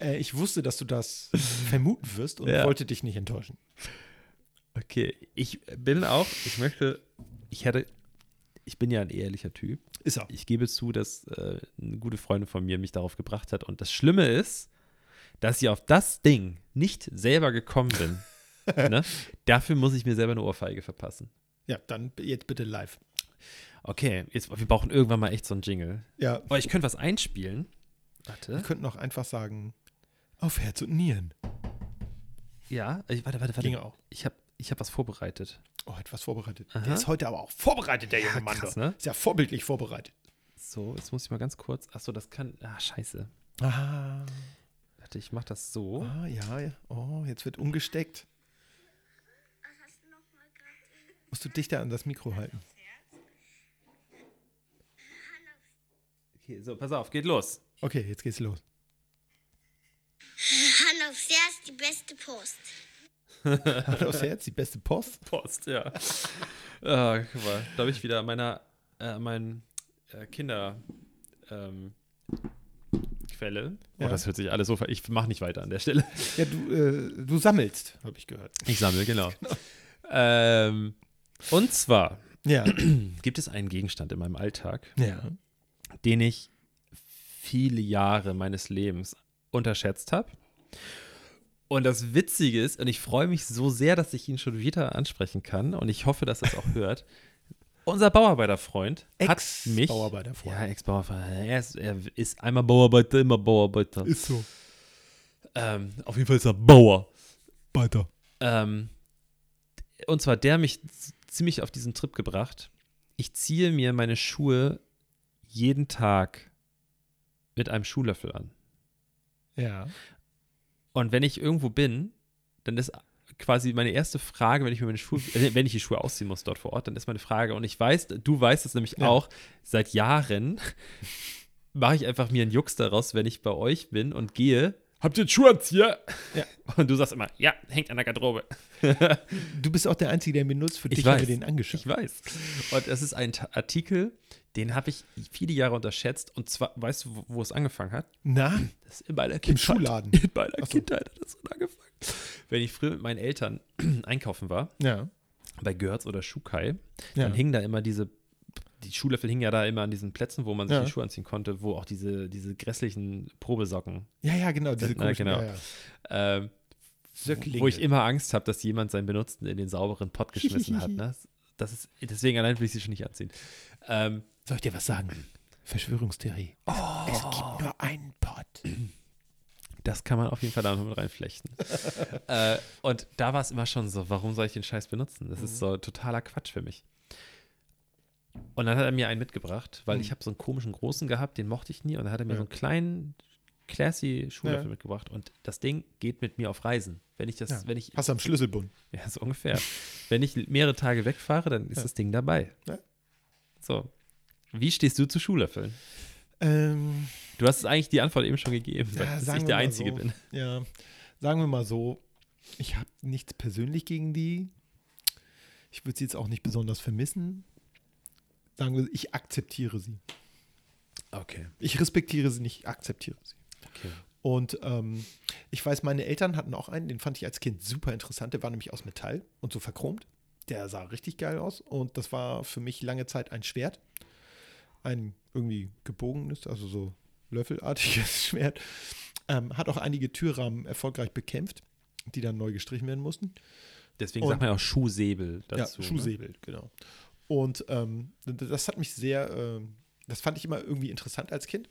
Äh, ich wusste, dass du das vermuten wirst und Ja. wollte dich nicht enttäuschen. Okay, ich bin auch, ich möchte, ich hätte, ich bin ja ein ehrlicher Typ. Ist er. Ich gebe zu, dass äh, eine gute Freundin von mir mich darauf gebracht hat. Und das Schlimme ist, dass ich auf das Ding nicht selber gekommen bin. ne? Dafür muss ich mir selber eine Ohrfeige verpassen. Ja, dann jetzt bitte live. Okay, jetzt, wir brauchen irgendwann mal echt so einen Jingle. Ja, Aber ich könnte was einspielen. wir Warte. könnten auch einfach sagen, auf Herz und Nieren. Ja, ich, warte, warte, warte. Ginge auch. Ich habe ich hab was vorbereitet. Oh, etwas vorbereitet. Aha. Der ist heute aber auch vorbereitet, der Ja, junge Mann. krass, ne? Ist ja vorbildlich vorbereitet. So, jetzt muss ich mal ganz kurz. Achso, das kann. Ah, scheiße. Ah, Warte, ich mach das so. ah ja, ja. Oh, jetzt wird umgesteckt. Musst du dichter an das Mikro halten. Okay, so, pass auf, geht los. Okay, jetzt geht's los. Hand aufs Herz, die beste Post. Hand aufs Herz, die beste Post. Post, ja. ah, guck mal, da habe ich wieder meiner, äh, mein äh, Kinder ähm, Quelle. Oh, Ja. das hört sich alles so ver Ich mache nicht weiter an der Stelle. Ja, du, äh, du sammelst, habe ich gehört. Ich sammle, genau. ähm, und zwar Ja. gibt es einen Gegenstand in meinem Alltag, ja. den ich viele Jahre meines Lebens unterschätzt habe. Und das Witzige ist, und ich freue mich so sehr, dass ich ihn schon wieder ansprechen kann, und ich hoffe, dass er es auch hört. Unser Bauarbeiterfreund hat mich. Ex-Bauarbeiterfreund. Ja, Ex-Bauarbeiter. Er ist, er ist einmal Bauarbeiter, immer Bauarbeiter. Ist so. Ähm, auf jeden Fall ist er Bauer. Weiter. Ähm, und zwar der mich ziemlich auf diesen Trip gebracht. Ich ziehe mir meine Schuhe jeden Tag mit einem Schuhlöffel an. Ja. Und wenn ich irgendwo bin, dann ist quasi meine erste Frage, wenn ich mir meine Schuhe, äh, wenn ich die Schuhe ausziehen muss dort vor Ort, dann ist meine Frage, und ich weiß, du weißt es nämlich Ja. auch, seit Jahren mache ich einfach mir einen Jux daraus, wenn ich bei euch bin und gehe. Habt ihr einen Schuhanzieher? Ja. Und du sagst immer, ja, hängt an der Garderobe. Du bist auch der Einzige, der ihn benutzt. Für Ich dich haben weiß. wir den angeschafft. Ich weiß. Und es ist ein Artikel, den habe ich viele Jahre unterschätzt. Und zwar, weißt du, wo, wo es angefangen hat? Na, Das ist in meiner im Kindheit. Schuhladen. In meiner so. Kindheit hat das angefangen. Wenn ich früher mit meinen Eltern einkaufen war, Ja. bei Görz oder Schuhkai, Ja. dann hingen da immer diese, die Schuhlöffel hingen ja da immer an diesen Plätzen, wo man sich Ja. die Schuhe anziehen konnte, wo auch diese, diese grässlichen Probesocken, Ja, ja, genau. Diese Na, komischen, genau. Ja, ja. ähm, wo ich immer Angst habe, dass jemand seinen Benutzten in den sauberen Pott geschmissen hat. Ne? Das ist, deswegen allein will ich sie schon nicht anziehen. Ähm, Soll ich dir was sagen? Verschwörungstheorie. Es, es gibt nur einen Pot. Das kann man auf jeden Fall da noch mit reinflechten. äh, und da war es immer schon so, warum soll ich den Scheiß benutzen? Das ist so totaler Quatsch für mich. Und dann hat er mir einen mitgebracht, weil Mhm. ich habe so einen komischen großen gehabt, den mochte ich nie. Und dann hat er mir Ja. so einen kleinen, classy Schuhlöffel Ja. mitgebracht. Und das Ding geht mit mir auf Reisen. Wenn ich das, Ja. wenn ich, Hast du am Schlüsselbund. ja, so ungefähr. wenn ich mehrere Tage wegfahre, dann ist das Ding dabei. So. Wie stehst du zu Schuhlöffeln? Ähm, Du hast eigentlich die Antwort eben schon gegeben, Ja, dass ich der Einzige so. bin. ja, sagen wir mal so, ich habe nichts persönlich gegen die. Ich würde sie jetzt auch nicht besonders vermissen. Sagen wir, ich akzeptiere sie. Okay. Ich respektiere sie nicht, ich akzeptiere sie. okay. Und ähm, ich weiß, meine Eltern hatten auch einen, den fand ich als Kind super interessant. Der war nämlich aus Metall und so verchromt. Der sah richtig geil aus. Und das war für mich lange Zeit ein Schwert. Ein irgendwie gebogenes, also so löffelartiges Schwert. Ähm, hat auch einige Türrahmen erfolgreich bekämpft, die dann neu gestrichen werden mussten. Deswegen Und- sagt man ja auch Schuhsäbel dazu. ja, ne? Schuhsäbel, genau. Und ähm, das hat mich sehr, ähm, das fand ich immer irgendwie interessant als Kind.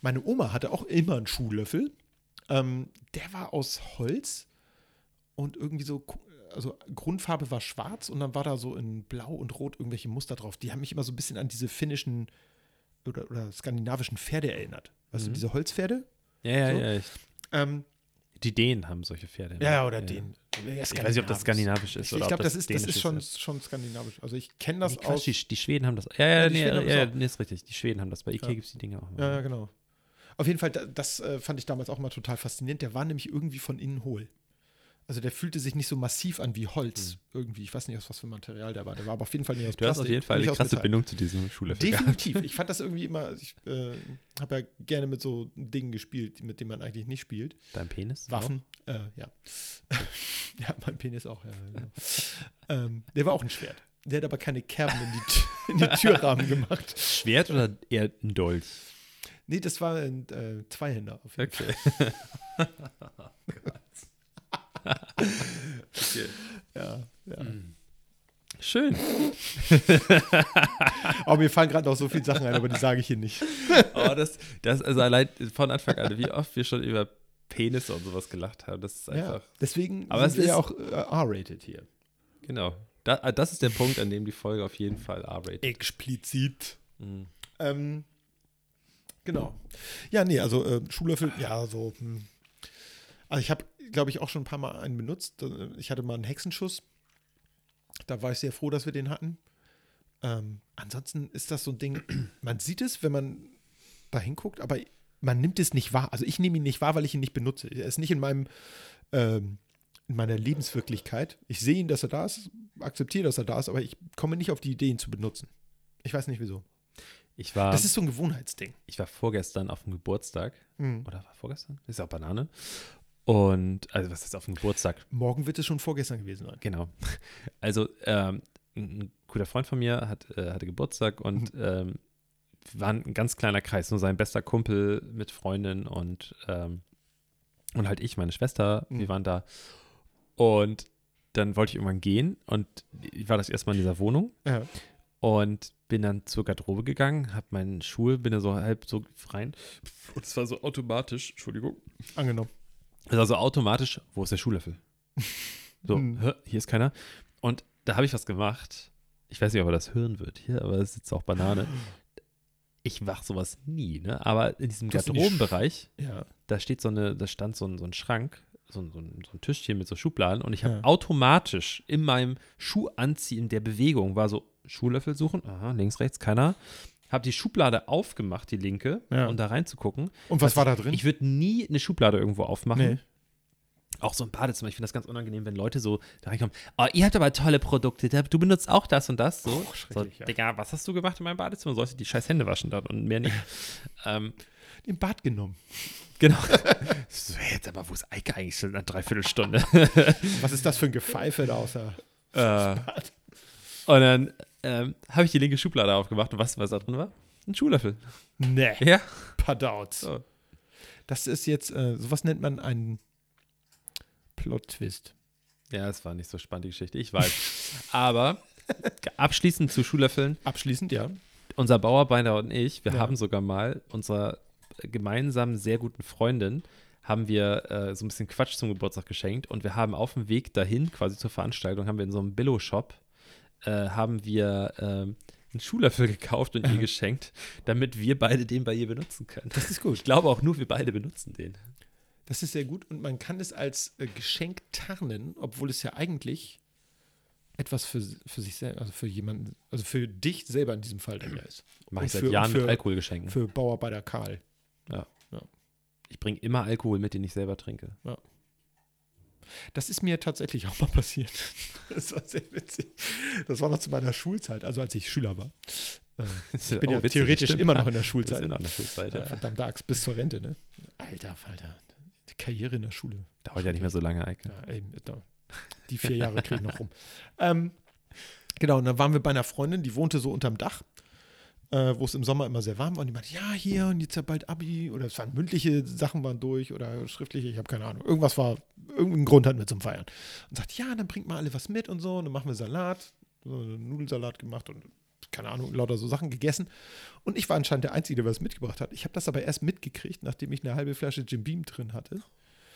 Meine Oma hatte auch immer einen Schuhlöffel. Ähm, der war aus Holz und irgendwie so, also Grundfarbe war schwarz und dann war da so in Blau und Rot irgendwelche Muster drauf. Die haben mich immer so ein bisschen an diese finnischen oder, oder skandinavischen Pferde erinnert. Weißt du, diese Holzpferde? Ja, ja, So. ja. Ich, Ähm, die Dänen haben solche Pferde. ne? ja, ja, oder den. Ich weiß nicht, ob das skandinavisch ist Ich, oder ich glaube, das, ist, das ist schon, schon skandinavisch. Also ich kenne das Nee, aus. die, die Schweden haben das. Ja, ja, Ja, nee, ja, das nee, ist richtig. Die Schweden haben das. Bei Ikea Ja. gibt es die Dinge auch. Ja, ja, genau. Auf jeden Fall, da- das äh, fand ich damals auch mal total faszinierend. Der war nämlich irgendwie von innen hohl. Also der fühlte sich nicht so massiv an wie Holz irgendwie. Ich weiß nicht, aus was für Material der war. Der war aber auf jeden Fall nicht aus Hm. Du hast auf jeden Fall eine krasse Metall. Bindung zu diesem gehabt. Definitiv. Ich fand das irgendwie immer, ich äh, habe ja gerne mit so Dingen gespielt, mit denen man eigentlich nicht spielt. Dein Penis? Waffen, äh, ja. ja, mein Penis auch, ja. Genau. ähm, der war auch ein Schwert. Der hat aber keine Kerben in die, in die Türrahmen gemacht. Schwert oder eher ein Dolch? Nee, das war ein äh, Zweihänder. Auf jeden Okay. Fall. Ja, ja. Schön. Aber mir fallen gerade noch so viele Sachen ein, aber die sage ich hier nicht. Oh, das, das, also allein von Anfang an, wie oft wir schon über Penisse und sowas gelacht haben, das ist einfach. Ja, deswegen Aber sind es wir ja auch äh, R-rated hier. Genau. Da, ah, das ist der Punkt, an dem die Folge auf jeden Fall R-rated. Explizit. Mhm. Ähm, genau. Ja, nee, also äh, Schuhlöffel, ja, so. Hm. Also ich habe, glaube ich, auch schon ein paar Mal einen benutzt. Äh, Ich hatte mal einen Hexenschuss. Da war ich sehr froh, dass wir den hatten. Ähm, ansonsten ist das so ein Ding, man sieht es, wenn man da hinguckt, aber man nimmt es nicht wahr. Also ich nehme ihn nicht wahr, weil ich ihn nicht benutze. Er ist nicht in meinem, ähm, in meiner Lebenswirklichkeit. Ich sehe ihn, dass er da ist, akzeptiere, dass er da ist, aber ich komme nicht auf die Idee, ihn zu benutzen. Ich weiß nicht wieso. Ich war, Das ist so ein Gewohnheitsding. ich war vorgestern auf dem Geburtstag. Mhm. Oder war vorgestern? Ist auch Banane. Und, also was ist auf dem Geburtstag? Morgen wird es schon vorgestern gewesen sein. Genau. Also, ähm, ein guter Freund von mir hat, äh, hatte Geburtstag und Mhm. ähm, war ein ganz kleiner Kreis, nur sein bester Kumpel mit Freundin und, ähm, und halt ich, meine Schwester, Mhm. wir waren da. Und dann wollte ich irgendwann gehen und ich war das erste Mal in dieser Wohnung Ja. und bin dann zur Garderobe gegangen, habe meinen Schuhe, bin da so halb so rein und es war so automatisch, Entschuldigung, Angenommen. Es war so automatisch, wo ist der Schuhlöffel? So, Hm. hier ist keiner. Und da habe ich was gemacht. Ich weiß nicht, ob er das hören wird hier, aber es ist jetzt auch Banane. Ich mach sowas nie, ne? Aber in diesem Garderobenbereich, Ja. da steht so eine, da stand so ein, so ein Schrank, so, ein- so, ein- so ein Tischchen mit so Schubladen und ich habe Ja. automatisch in meinem Schuhanziehen der Bewegung war so Schuhlöffel suchen, aha, links, rechts, keiner. Habe die Schublade aufgemacht, die linke, Ja. um da reinzugucken. Und was war da drin? Ich würde nie eine Schublade irgendwo aufmachen. Nee. Auch so im Badezimmer. Ich finde das ganz unangenehm, wenn Leute so da reinkommen. Oh, ihr habt aber tolle Produkte. Du benutzt auch das und das. So, Oh, so ja. Digga, was hast du gemacht in meinem Badezimmer? Sollst du die scheiß Hände waschen dann und mehr nicht. ähm, Im Bad genommen. genau. so, jetzt aber, wo ist Eike eigentlich schon eine Dreiviertelstunde? Was ist das für ein Gepfeife da außer? äh, und dann ähm, habe ich die linke Schublade aufgemacht und was, was da drin war? Ein Schuhlöffel. Nee. Ja. Padauts. So. Das ist jetzt, äh, sowas nennt man einen Plot-Twist. Ja, es war nicht so spannend, die Geschichte. Ich weiß. aber abschließend zu Schuhlöffeln. Abschließend, ja. unser Bauarbeiter und ich, wir Ja. haben sogar mal unserer gemeinsamen sehr guten Freundin haben wir äh, so ein bisschen Quatsch zum Geburtstag geschenkt und wir haben auf dem Weg dahin, quasi zur Veranstaltung, haben wir in so einem Billo-Shop, äh, haben wir ähm, einen Schuhlöffel gekauft und ihr geschenkt, damit wir beide den bei ihr benutzen können. Das ist gut. Ich glaube auch nur wir beide benutzen den. Das ist sehr gut und man kann es als äh, Geschenk tarnen, obwohl es ja eigentlich etwas für, für sich selber, also für jemanden, also für dich selber in diesem Fall dann ja ist. Mache Und ich seit für- Jahren für, mit Alkoholgeschenken. Für Bauarbeiter Karl. Ich bringe immer Alkohol mit, den ich selber trinke. Das ist mir tatsächlich auch mal passiert. Das war sehr witzig. Das war noch zu meiner Schulzeit, also als ich Schüler war. Äh, Ich bin ja theoretisch immer noch in der Schulzeit. in der Schulzeit. Ja, Ja. verdammt Axt, bis zur Rente, ne? Alter, Falter. Die Karriere in der Schule. Dauert ja nicht mehr so lange, Eike. Ja, eben, die vier Jahre kriege ich noch rum. Ähm, genau, und dann waren wir bei einer Freundin, die wohnte so unterm Dach, äh, wo es im Sommer immer sehr warm war. Und die meinte, ja, hier, und jetzt ja bald Abi. Oder es waren mündliche Sachen waren durch oder schriftliche, ich habe keine Ahnung. Irgendwas war, irgendeinen Grund hatten wir zum Feiern. Und sagt, ja, dann bringt mal alle was mit und so. Und dann machen wir Salat, so einen Nudelsalat gemacht und keine Ahnung, lauter so Sachen gegessen. Und ich war anscheinend der Einzige, der was mitgebracht hat. Ich habe das aber erst mitgekriegt, nachdem ich eine halbe Flasche Jim Beam drin hatte.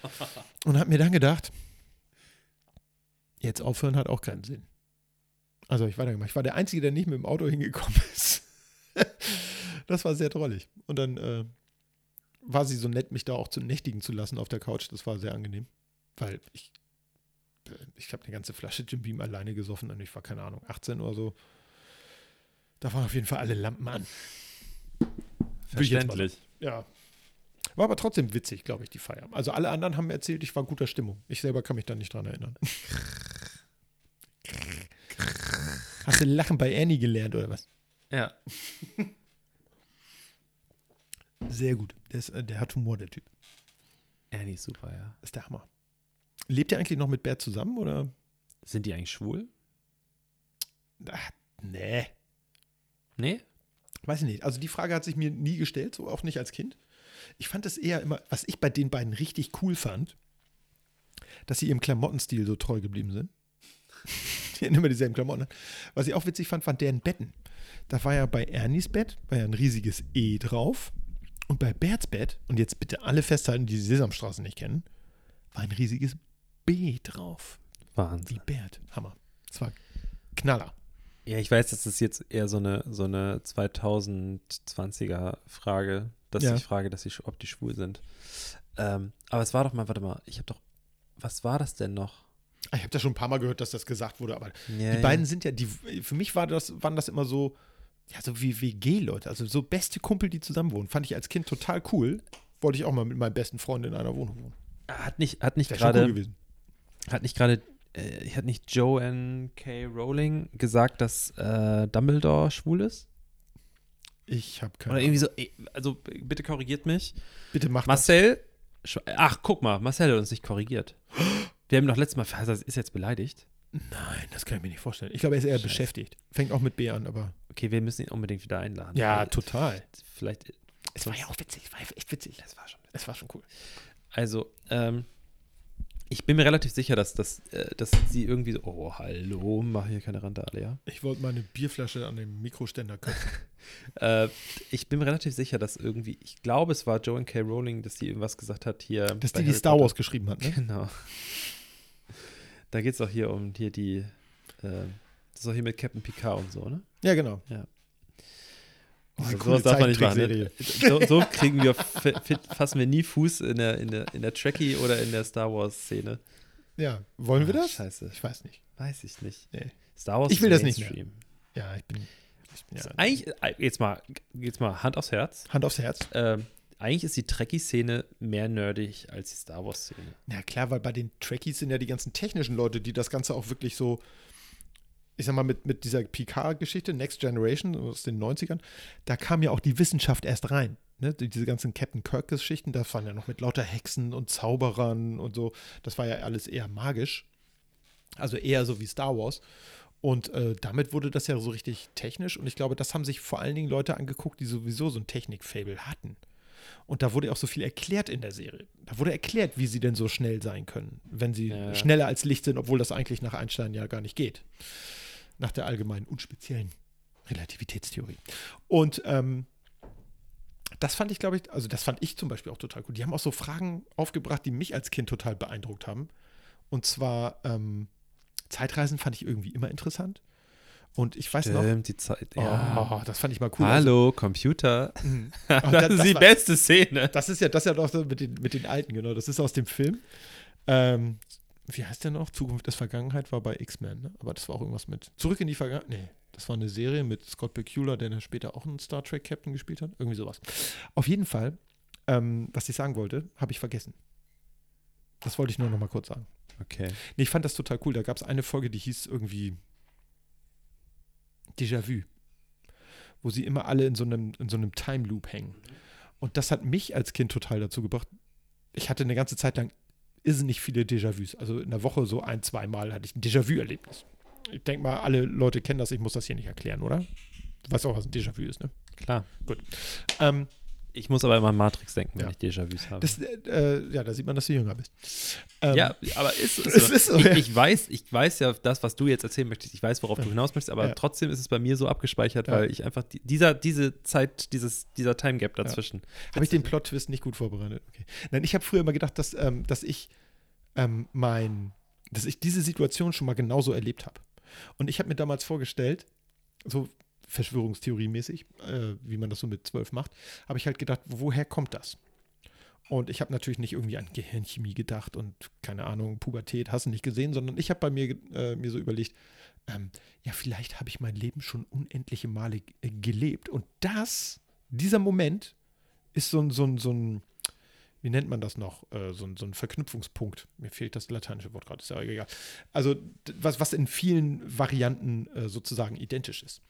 Und habe mir dann gedacht, jetzt aufhören hat auch keinen Sinn. Also ich weitergemacht. Ich war der Einzige, der nicht mit dem Auto hingekommen ist. das war sehr drollig. Und dann äh, war sie so nett, mich da auch zu nächtigen zu lassen auf der Couch. Das war sehr angenehm. Weil ich, äh, ich habe eine ganze Flasche Jim Beam alleine gesoffen und ich war, keine Ahnung, 18 oder so. Da waren auf jeden Fall alle Lampen an. Verständlich. Ja. War aber trotzdem witzig, glaube ich, die Feier. Also alle anderen haben mir erzählt, ich war in guter Stimmung. Ich selber kann mich da nicht dran erinnern. Hast du Lachen bei Annie gelernt oder was? Ja. Sehr gut. Der, ist, äh, der hat Humor, der Typ. Ernie ist super, ja. Ist der Hammer. Lebt ihr eigentlich noch mit Bert zusammen oder? Sind die eigentlich schwul? Ach, nee. Nee? Weiß ich nicht. Also die Frage hat sich mir nie gestellt, so auch nicht als Kind. Ich fand es eher immer, was ich bei den beiden richtig cool fand, dass sie ihrem Klamottenstil so treu geblieben sind. Die hatten immer dieselben Klamotten. Was ich auch witzig fand, waren deren Betten. Da war ja bei Ernies Bett, war ja ein riesiges E drauf. Und bei Berts Bett, und jetzt bitte alle festhalten, die die Sesamstraße nicht kennen, war ein riesiges B drauf. Wahnsinn. Wie Bert. Hammer. Das war Knaller. Ja, ich weiß, das ist jetzt eher so eine, so eine 2020er Frage, dass Ja. ich frage, dass sie, ob die schwul sind. Ähm, aber es war doch mal, warte mal, ich habe doch, was war das denn noch? Ich habe das schon ein paar Mal gehört, dass das gesagt wurde, aber Ja, die beiden sind ja, die, für mich war das, waren das immer so, ja, so wie WG-Leute, also so beste Kumpel, die zusammen wohnen. Fand ich als Kind total cool. Wollte ich auch mal mit meinem besten Freund in einer Wohnung wohnen. Hat nicht, hat nicht cool gerade, gewesen. hat nicht gerade, äh, hat nicht Joanne K. Rowling gesagt, dass äh, Dumbledore schwul ist? Ich habe keine Oder irgendwie so, also bitte korrigiert mich. Bitte mach das. Marcel, sch- ach, guck mal, Marcel hat uns nicht korrigiert. Wir haben doch letztes Mal, also ist jetzt beleidigt. Nein, das kann ich mir nicht vorstellen. Ich glaube, er ist eher Scheiße. beschäftigt. Fängt auch mit B an, aber. Okay, wir müssen ihn unbedingt wieder einladen. Ja, Weil- total. Vielleicht, Es war ja auch witzig. Es war echt witzig. es war schon. Es war schon cool. Also, ähm, ich bin mir relativ sicher, dass, dass, äh, dass sie irgendwie so, oh, hallo, mach hier keine Randale, ja. Ich wollte meine Bierflasche an dem Mikroständer köpfen. Äh, ich bin mir relativ sicher, dass irgendwie, ich glaube, es war Joanne K. Rowling, dass sie irgendwas gesagt hat hier. Dass die, die Harry Star Potter. Wars geschrieben hat, ne? Genau. Da geht es auch hier um hier die, äh, das ist auch hier mit Captain Picard und so, ne? Ja, genau. Ja. Diese So coole was darf man nicht machen. Ne? So, so kriegen wir, fassen wir nie Fuß in der, in der, in der Trekkie oder in der Star Wars-Szene. Ja, wollen wir Ah, das? scheiße. Ich weiß nicht. Weiß ich nicht. Nee. Star Wars Ich will das nicht mehr. Ja, ich bin. Ich bin ja, Eigentlich, äh, jetzt mal, jetzt mal Hand aufs Herz. Hand aufs Herz. Ähm, eigentlich ist die Trekkie-Szene mehr nerdig als die Star Wars-Szene. Ja, klar, weil bei den Trekkies sind ja die ganzen technischen Leute, die das Ganze auch wirklich so, ich sag mal, mit, mit dieser PK-Geschichte, Next Generation aus den 90ern, da kam ja auch die Wissenschaft erst rein. Ne? Die- Diese ganzen Captain Kirk-Geschichten, das waren ja noch mit lauter Hexen und Zauberern und so. Das war ja alles eher magisch. Also eher so wie Star Wars. Und äh, damit wurde das ja so richtig technisch. Und ich glaube, das haben sich vor allen Dingen Leute angeguckt, die sowieso so ein Technik-Fable hatten. Und da wurde auch so viel erklärt in der Serie. Da wurde erklärt, wie sie denn so schnell sein können, wenn sie Ja. schneller als Licht sind, obwohl das eigentlich nach Einstein ja gar nicht geht. Nach der allgemeinen und speziellen Relativitätstheorie. Und ähm, das fand ich, glaube ich, also das fand ich zum Beispiel auch total gut. Die haben auch so Fragen aufgebracht, die mich als Kind total beeindruckt haben. Und zwar ähm, Zeitreisen fand ich irgendwie immer interessant. Und ich weiß noch, Stimmt, die Zeit. Ja. oh, das fand ich mal cool. Hallo, Computer. Also, Das, ist die war- beste Szene. Das ist ja, das ist ja doch so mit den, mit den alten, genau. Das ist aus dem Film. Ähm, wie heißt der noch? Zukunft ist Vergangenheit war bei X-Men, ne? Aber das war auch irgendwas mit Zurück in die Vergangenheit. Nee, das war eine Serie mit Scott Bakula, der später auch einen Star Trek Captain gespielt hat. Irgendwie sowas. Auf jeden Fall, ähm, was ich sagen wollte, habe ich vergessen. Das wollte ich nur noch mal kurz sagen. Okay. Nee, ich fand das total cool. Da gab es eine Folge, die hieß irgendwie Déjà-vu, wo sie immer alle in so einem, in so einem Time Loop hängen. Und das hat mich als Kind total dazu gebracht. Ich hatte eine ganze Zeit lang irrsinnig viele Déjà-vus. Also in der Woche so ein, zweimal hatte ich ein Déjà-vu-Erlebnis. Ich denke mal, alle Leute kennen das. Ich muss das hier nicht erklären, oder? Du weißt auch, was ein Déjà-vu ist, ne? Klar. Ähm, Ich muss aber immer an Matrix denken, wenn Ja. ich Déjà-vus habe. das, äh, ja, da sieht man, dass du jünger bist. Ähm, ja, aber ist, ist es so. ist so, ich, ja. ich weiß, ich weiß ja das, was du jetzt erzählen möchtest. Ich weiß, worauf du hinaus möchtest, aber Ja. trotzdem ist es bei mir so abgespeichert, Ja. weil ich einfach die, dieser, diese Zeit, dieses, dieser Time Gap dazwischen. Habe ich den Plot-Twist nicht gut vorbereitet? Okay. Nein, ich habe früher immer gedacht, dass, ähm, dass ich ähm, mein, dass ich diese Situation schon mal genauso erlebt habe. Und ich habe mir damals vorgestellt, so Verschwörungstheorie-mäßig, äh, wie man das so mit zwölf macht, habe ich halt gedacht, woher kommt das? Und ich habe natürlich nicht irgendwie an Gehirnchemie gedacht und keine Ahnung, Pubertät, hast du nicht gesehen, sondern ich habe bei mir, äh, mir so überlegt, ähm, ja, vielleicht habe ich mein Leben schon unendliche Male äh, gelebt. Und das, dieser Moment, ist so ein, so ein, so ein wie nennt man das noch? Äh, so, ein, so ein Verknüpfungspunkt. Mir fehlt das lateinische Wort gerade, ist ja egal. Also, was, was in vielen Varianten äh, sozusagen identisch ist.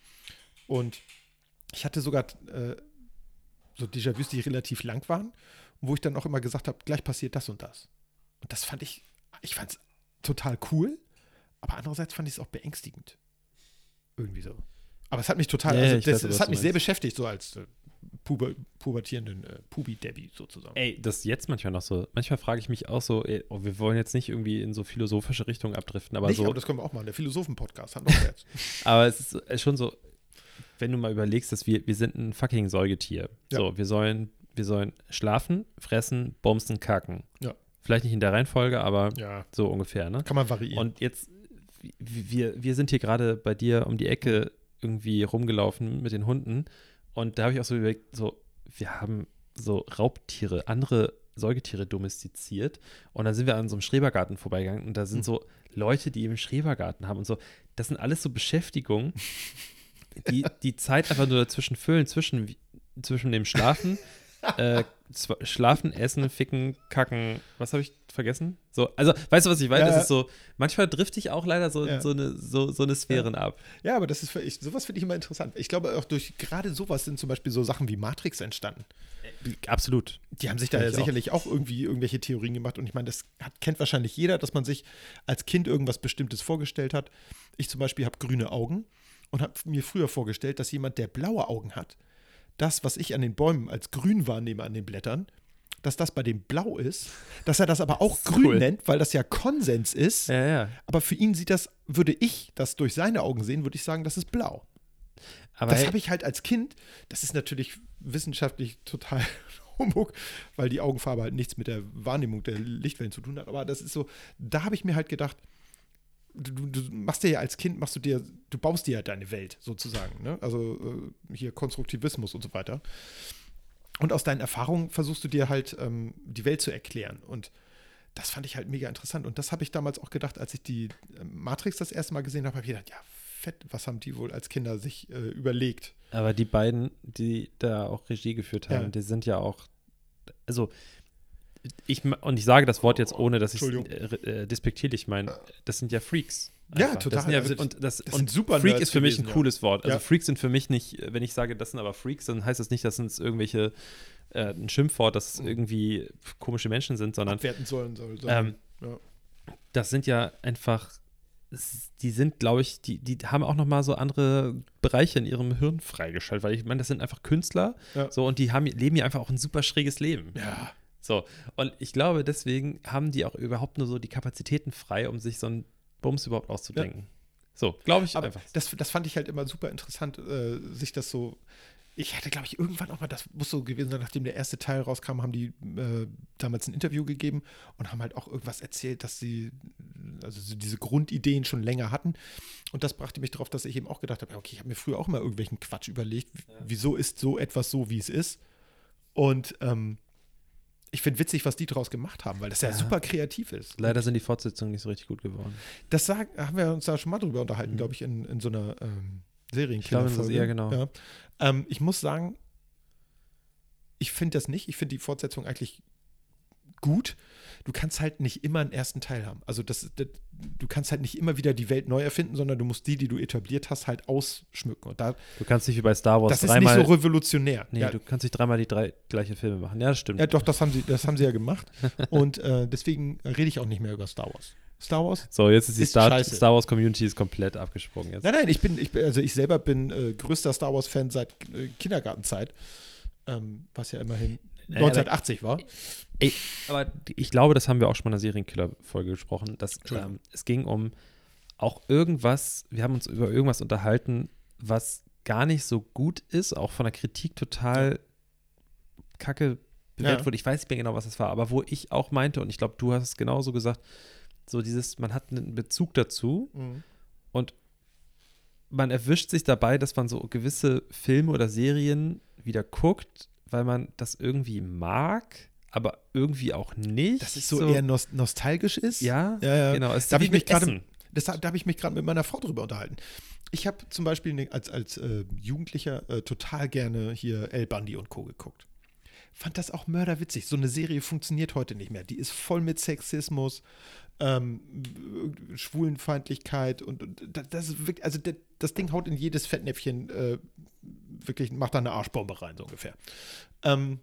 Und ich hatte sogar äh, so Déjà-vus, die relativ lang waren, wo ich dann auch immer gesagt habe, gleich passiert das und das. Und das fand ich, ich fand es total cool, aber andererseits fand ich es auch beängstigend. Irgendwie so. Aber es hat mich total, Ja, also das, weiß, es hat mich sehr beschäftigt, so als äh, puber, pubertierenden äh, Pubi-Debbie sozusagen. Ey, das ist jetzt manchmal noch so. Manchmal frage ich mich auch so, ey, oh, wir wollen jetzt nicht irgendwie in so philosophische Richtungen abdriften, aber Nicht, so. aber das können wir auch machen. Der Philosophen-Podcast hat noch Herz. Aber es ist es ist schon so, wenn du mal überlegst, dass wir, wir sind ein fucking Säugetier. Ja. So, wir sollen, wir sollen schlafen, fressen, bumsen, kacken. Ja. Vielleicht nicht in der Reihenfolge, aber ja, so ungefähr, ne? kann man variieren. Und jetzt, wir, wir sind hier gerade bei dir um die Ecke irgendwie rumgelaufen mit den Hunden und da habe ich auch so überlegt, so, wir haben so Raubtiere, andere Säugetiere domestiziert und dann sind wir an so einem Schrebergarten vorbeigegangen und da sind Hm. so Leute, die eben Schrebergarten haben und so. Das sind alles so Beschäftigungen, die die Zeit einfach nur dazwischen füllen, zwischen, zwischen dem Schlafen, äh, Schlafen, Essen, Ficken, Kacken. Was habe ich vergessen? So, also, weißt du, was ich meine? Ja, das ja. ist so, manchmal drifte ich auch leider so, Ja. so, eine, so, so eine Sphären ab. ja, aber das ist für ich, sowas finde ich immer interessant. Ich glaube, auch durch gerade sowas sind zum Beispiel so Sachen wie Matrix entstanden. Absolut. Die haben sich da ja ich auch. sicherlich auch. irgendwie irgendwelche Theorien gemacht. Und ich meine, das hat, kennt wahrscheinlich jeder, dass man sich als Kind irgendwas Bestimmtes vorgestellt hat. Ich zum Beispiel habe grüne Augen und habe mir früher vorgestellt, dass jemand, der blaue Augen hat, das, was ich an den Bäumen als grün wahrnehme an den Blättern, dass das bei dem blau ist, dass er das aber auch grün cool. nennt, weil das ja Konsens ist. Ja, ja. Aber für ihn sieht das, würde ich das durch seine Augen sehen, würde ich sagen, das ist blau. Aber das hey, habe ich halt als Kind, das ist natürlich wissenschaftlich total Humbug, weil die Augenfarbe halt nichts mit der Wahrnehmung der Lichtwellen zu tun hat. Aber das ist so, da habe ich mir halt gedacht, du, du machst dir ja als Kind, machst du dir, du baust dir ja deine Welt sozusagen, ne? Also äh, hier Konstruktivismus und so weiter. Und aus deinen Erfahrungen versuchst du dir halt ähm, die Welt zu erklären. Und das fand ich halt mega interessant. Und das habe ich damals auch gedacht, als ich die äh, Matrix das erste Mal gesehen habe, habe ich gedacht, ja, fett, was haben die wohl als Kinder sich äh, überlegt? Aber die beiden, die da auch Regie geführt haben, Ja. die sind ja auch, also ich und ich sage das Wort jetzt ohne, dass ich es äh, äh, despektierlich meine. Das sind ja Freaks. Ja, einfach. total. Das sind ja, Also, und das, das und super Freak Nerds ist für mich gewesen, ein ja. cooles Wort. Also Ja. Freaks sind für mich nicht, wenn ich sage, das sind aber Freaks, dann heißt das nicht, dass es irgendwelche äh, ein Schimpfwort, dass es Mhm. irgendwie komische Menschen sind, sondern Abwerten sollen. soll, soll. ähm, ja. das sind ja einfach, die sind, glaube ich, die, die haben auch noch mal so andere Bereiche in ihrem Hirn freigeschaltet, weil ich meine, das sind einfach Künstler, Ja. so und die haben, leben ja einfach auch ein super schräges Leben. ja. So, und ich glaube, deswegen haben die auch überhaupt nur so die Kapazitäten frei, um sich so einen Bums überhaupt auszudenken. So, glaube ich Aber einfach. das, das fand ich halt immer super interessant, äh, sich das so. Ich hatte, glaube ich, irgendwann auch mal, das muss so gewesen sein, nachdem der erste Teil rauskam, haben die äh, damals ein Interview gegeben und haben halt auch irgendwas erzählt, dass sie also so diese Grundideen schon länger hatten. Und das brachte mich darauf, dass ich eben auch gedacht habe, ja, okay, ich habe mir früher auch mal irgendwelchen Quatsch überlegt. Wieso ist so etwas so, wie es ist? Und ähm, ich finde witzig, was die daraus gemacht haben, weil das ja, Ja. super kreativ ist. Leider sind die Fortsetzungen nicht so richtig gut geworden. Das sag, haben wir uns da schon mal drüber unterhalten, glaube ich, in, in so einer ähm, Serienkiller. Ich glaube, eher genau. Ja. Ähm, ich muss sagen, ich finde das nicht. Ich finde die Fortsetzung eigentlich gut. Du kannst halt nicht immer einen ersten Teil haben. Also das, das, du kannst halt nicht immer wieder die Welt neu erfinden, sondern du musst die, die du etabliert hast, halt ausschmücken. Und da, Du kannst nicht wie bei Star Wars das ist dreimal. nicht so revolutionär. nee, ja, du kannst nicht dreimal die drei gleiche Filme machen. Ja, das stimmt. ja, doch, das haben sie, das haben sie ja gemacht. Und äh, deswegen rede ich auch nicht mehr über Star Wars. Star Wars so, jetzt ist die Ist Star. Star Wars Community ist komplett abgesprungen jetzt. Nein, nein, ich bin, ich bin also ich selber bin äh, größter Star Wars-Fan seit äh, Kindergartenzeit, ähm, was ja immerhin Naja, 1980 war. Ey, aber ich glaube, das haben wir auch schon mal in einer Serienkiller-Folge gesprochen, dass ähm, es ging um auch irgendwas, wir haben uns über irgendwas unterhalten, was gar nicht so gut ist, auch von der Kritik total kacke bewertet Ja. wurde. Ich weiß nicht mehr genau, was das war, aber wo ich auch meinte, und ich glaube, du hast es genauso gesagt, so dieses, man hat einen Bezug dazu und man erwischt sich dabei, dass man so gewisse Filme oder Serien wieder guckt, weil man das irgendwie mag, aber irgendwie auch nicht. Dass es so, eher nos nostalgisch ist. ja, ja, genau. Es Da habe ich mich gerade, da habe ich mich gerade mit meiner Frau drüber unterhalten. Ich habe zum Beispiel ne, als, als äh, Jugendlicher äh, total gerne hier El Bundy und Co. geguckt. Fand das auch mörderwitzig. So eine Serie funktioniert heute nicht mehr. Die ist voll mit Sexismus, ähm, Schwulenfeindlichkeit und, und das, das ist wirklich, also das, das Ding haut in jedes Fettnäpfchen äh, wirklich, macht da eine Arschbombe rein, so ungefähr. Ähm,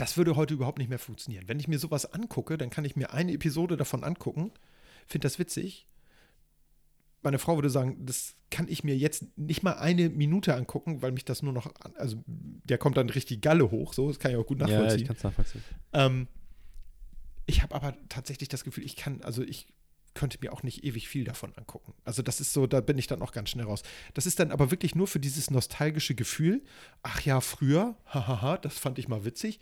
das würde heute überhaupt nicht mehr funktionieren. Wenn ich mir sowas angucke, dann kann ich mir eine Episode davon angucken, finde das witzig. Meine Frau würde sagen, das kann ich mir jetzt nicht mal eine Minute angucken, weil mich das nur noch, also der kommt dann richtig Galle hoch, so, das kann ich auch gut Ja, nachvollziehen. ich kann es nachvollziehen. Ähm, ich habe aber tatsächlich das Gefühl, ich kann, also ich könnte mir auch nicht ewig viel davon angucken. Also das ist so, da bin ich dann auch ganz schnell raus. Das ist dann aber wirklich nur für dieses nostalgische Gefühl. Ach ja, früher, hahaha, das fand ich mal witzig.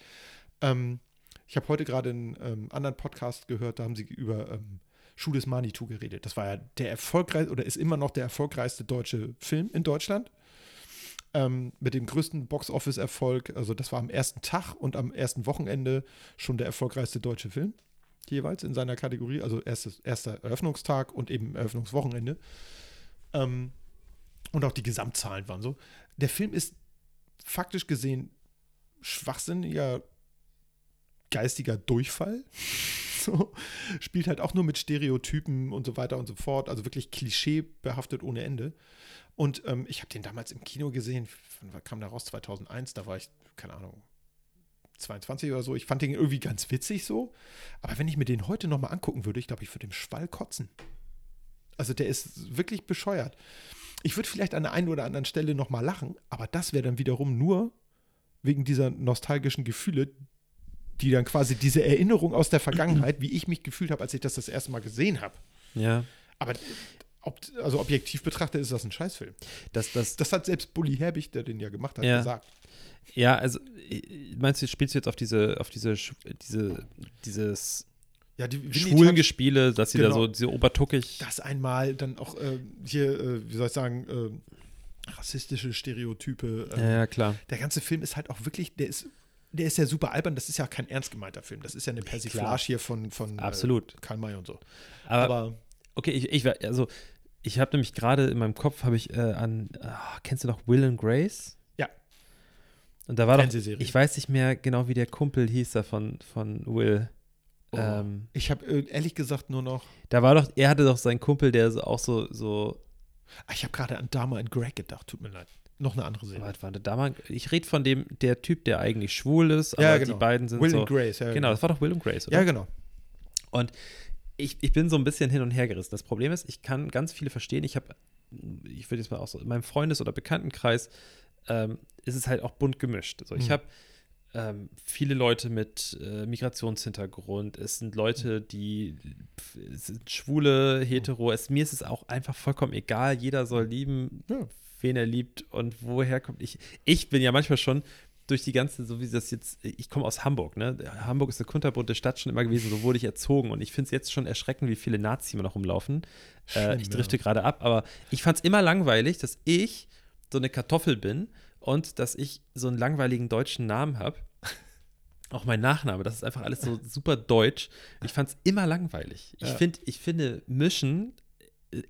Ähm, ich habe heute gerade einen ähm, anderen Podcast gehört, da haben sie über ähm, Schuh Manitou geredet. Das war ja der erfolgreichste oder ist immer noch der erfolgreichste deutsche Film in Deutschland. Ähm, mit dem größten Box-Office-Erfolg. Also, das war am ersten Tag und am ersten Wochenende schon der erfolgreichste deutsche Film. Jeweils in seiner Kategorie. Also, erstes, erster Eröffnungstag und eben Eröffnungswochenende. Ähm, und auch die Gesamtzahlen waren so. Der Film ist faktisch gesehen schwachsinniger geistiger Durchfall. So, spielt halt auch nur mit Stereotypen und so weiter und so fort. Also wirklich klischeebehaftet ohne Ende. Und ähm, ich habe den damals im Kino gesehen. Wann kam der raus? 2001. Da war ich, keine Ahnung, 22 oder so. Ich fand den irgendwie ganz witzig so. Aber wenn ich mir den heute nochmal angucken würde, ich glaube, ich würde im Schwall kotzen. Also der ist wirklich bescheuert. Ich würde vielleicht an der einen oder anderen Stelle nochmal lachen, aber das wäre dann wiederum nur wegen dieser nostalgischen Gefühle, die dann quasi diese Erinnerung aus der Vergangenheit, wie ich mich gefühlt habe, als ich das das erste Mal gesehen habe. Ja. Aber ob, also objektiv betrachtet ist das ein Scheißfilm. Das, das, Das hat selbst Bully Herbig, der den ja gemacht hat, Ja. gesagt. Ja, also äh, meinst du, spielst du jetzt auf diese, auf diese, diese, dieses Ja, die schwulen Gespiele, dass sie da Genau. so, so obertuckig. Das einmal, dann auch äh, hier, äh, wie soll ich sagen, äh, rassistische Stereotype. äh, Ja, ja, klar. Der ganze Film ist halt auch wirklich, der ist, der ist ja super albern. Das ist ja kein ernst gemeinter Film. Das ist ja eine Persiflage hier von, von Absolut. Äh, Karl May und so. Aber, Aber okay, ich, ich also ich habe nämlich gerade in meinem Kopf habe ich äh, an, ah, kennst du noch Will and Grace? Und da war doch, ich weiß nicht mehr genau, wie der Kumpel hieß da von, von Will. oh, Ähm, ich habe äh, ehrlich gesagt nur noch, da war doch, er hatte doch seinen Kumpel, der so, auch so, so, Ah, ich habe gerade an Dama und Greg gedacht. Tut mir leid. Noch eine andere Serie. was war da damals? Ich rede von dem, der Typ, der eigentlich schwul ist, aber Ja, genau. die beiden sind Will so. and Grace, ja. Genau, das war doch Will und Grace, oder? Ja, genau. Und ich, ich bin so ein bisschen hin und her gerissen. Das Problem ist, ich kann ganz viele verstehen. Ich habe, ich würde jetzt mal auch so, in meinem Freundes- oder Bekanntenkreis ähm, ist es halt auch bunt gemischt. So, ich Mhm. habe ähm, viele Leute mit äh, Migrationshintergrund. Es sind Leute, die pf, sind schwule, hetero. Es, mir ist es auch einfach vollkommen egal. Jeder soll lieben, Ja. wen er liebt und woher kommt. Ich, ich bin ja manchmal schon durch die ganze, so wie das jetzt, ich komme aus Hamburg, ne? Hamburg ist eine kunterbunte Stadt schon immer gewesen, so wurde ich erzogen und ich finde es jetzt schon erschreckend, wie viele Nazis immer noch rumlaufen. äh, Schlimm, ich ja. drifte gerade ab, aber ich fand es immer langweilig, dass ich so eine Kartoffel bin und dass ich so einen langweiligen deutschen Namen habe. Auch mein Nachname, das ist einfach alles so super deutsch. Ich fand es immer langweilig. Ich, Ja. find, ich finde, Mischen,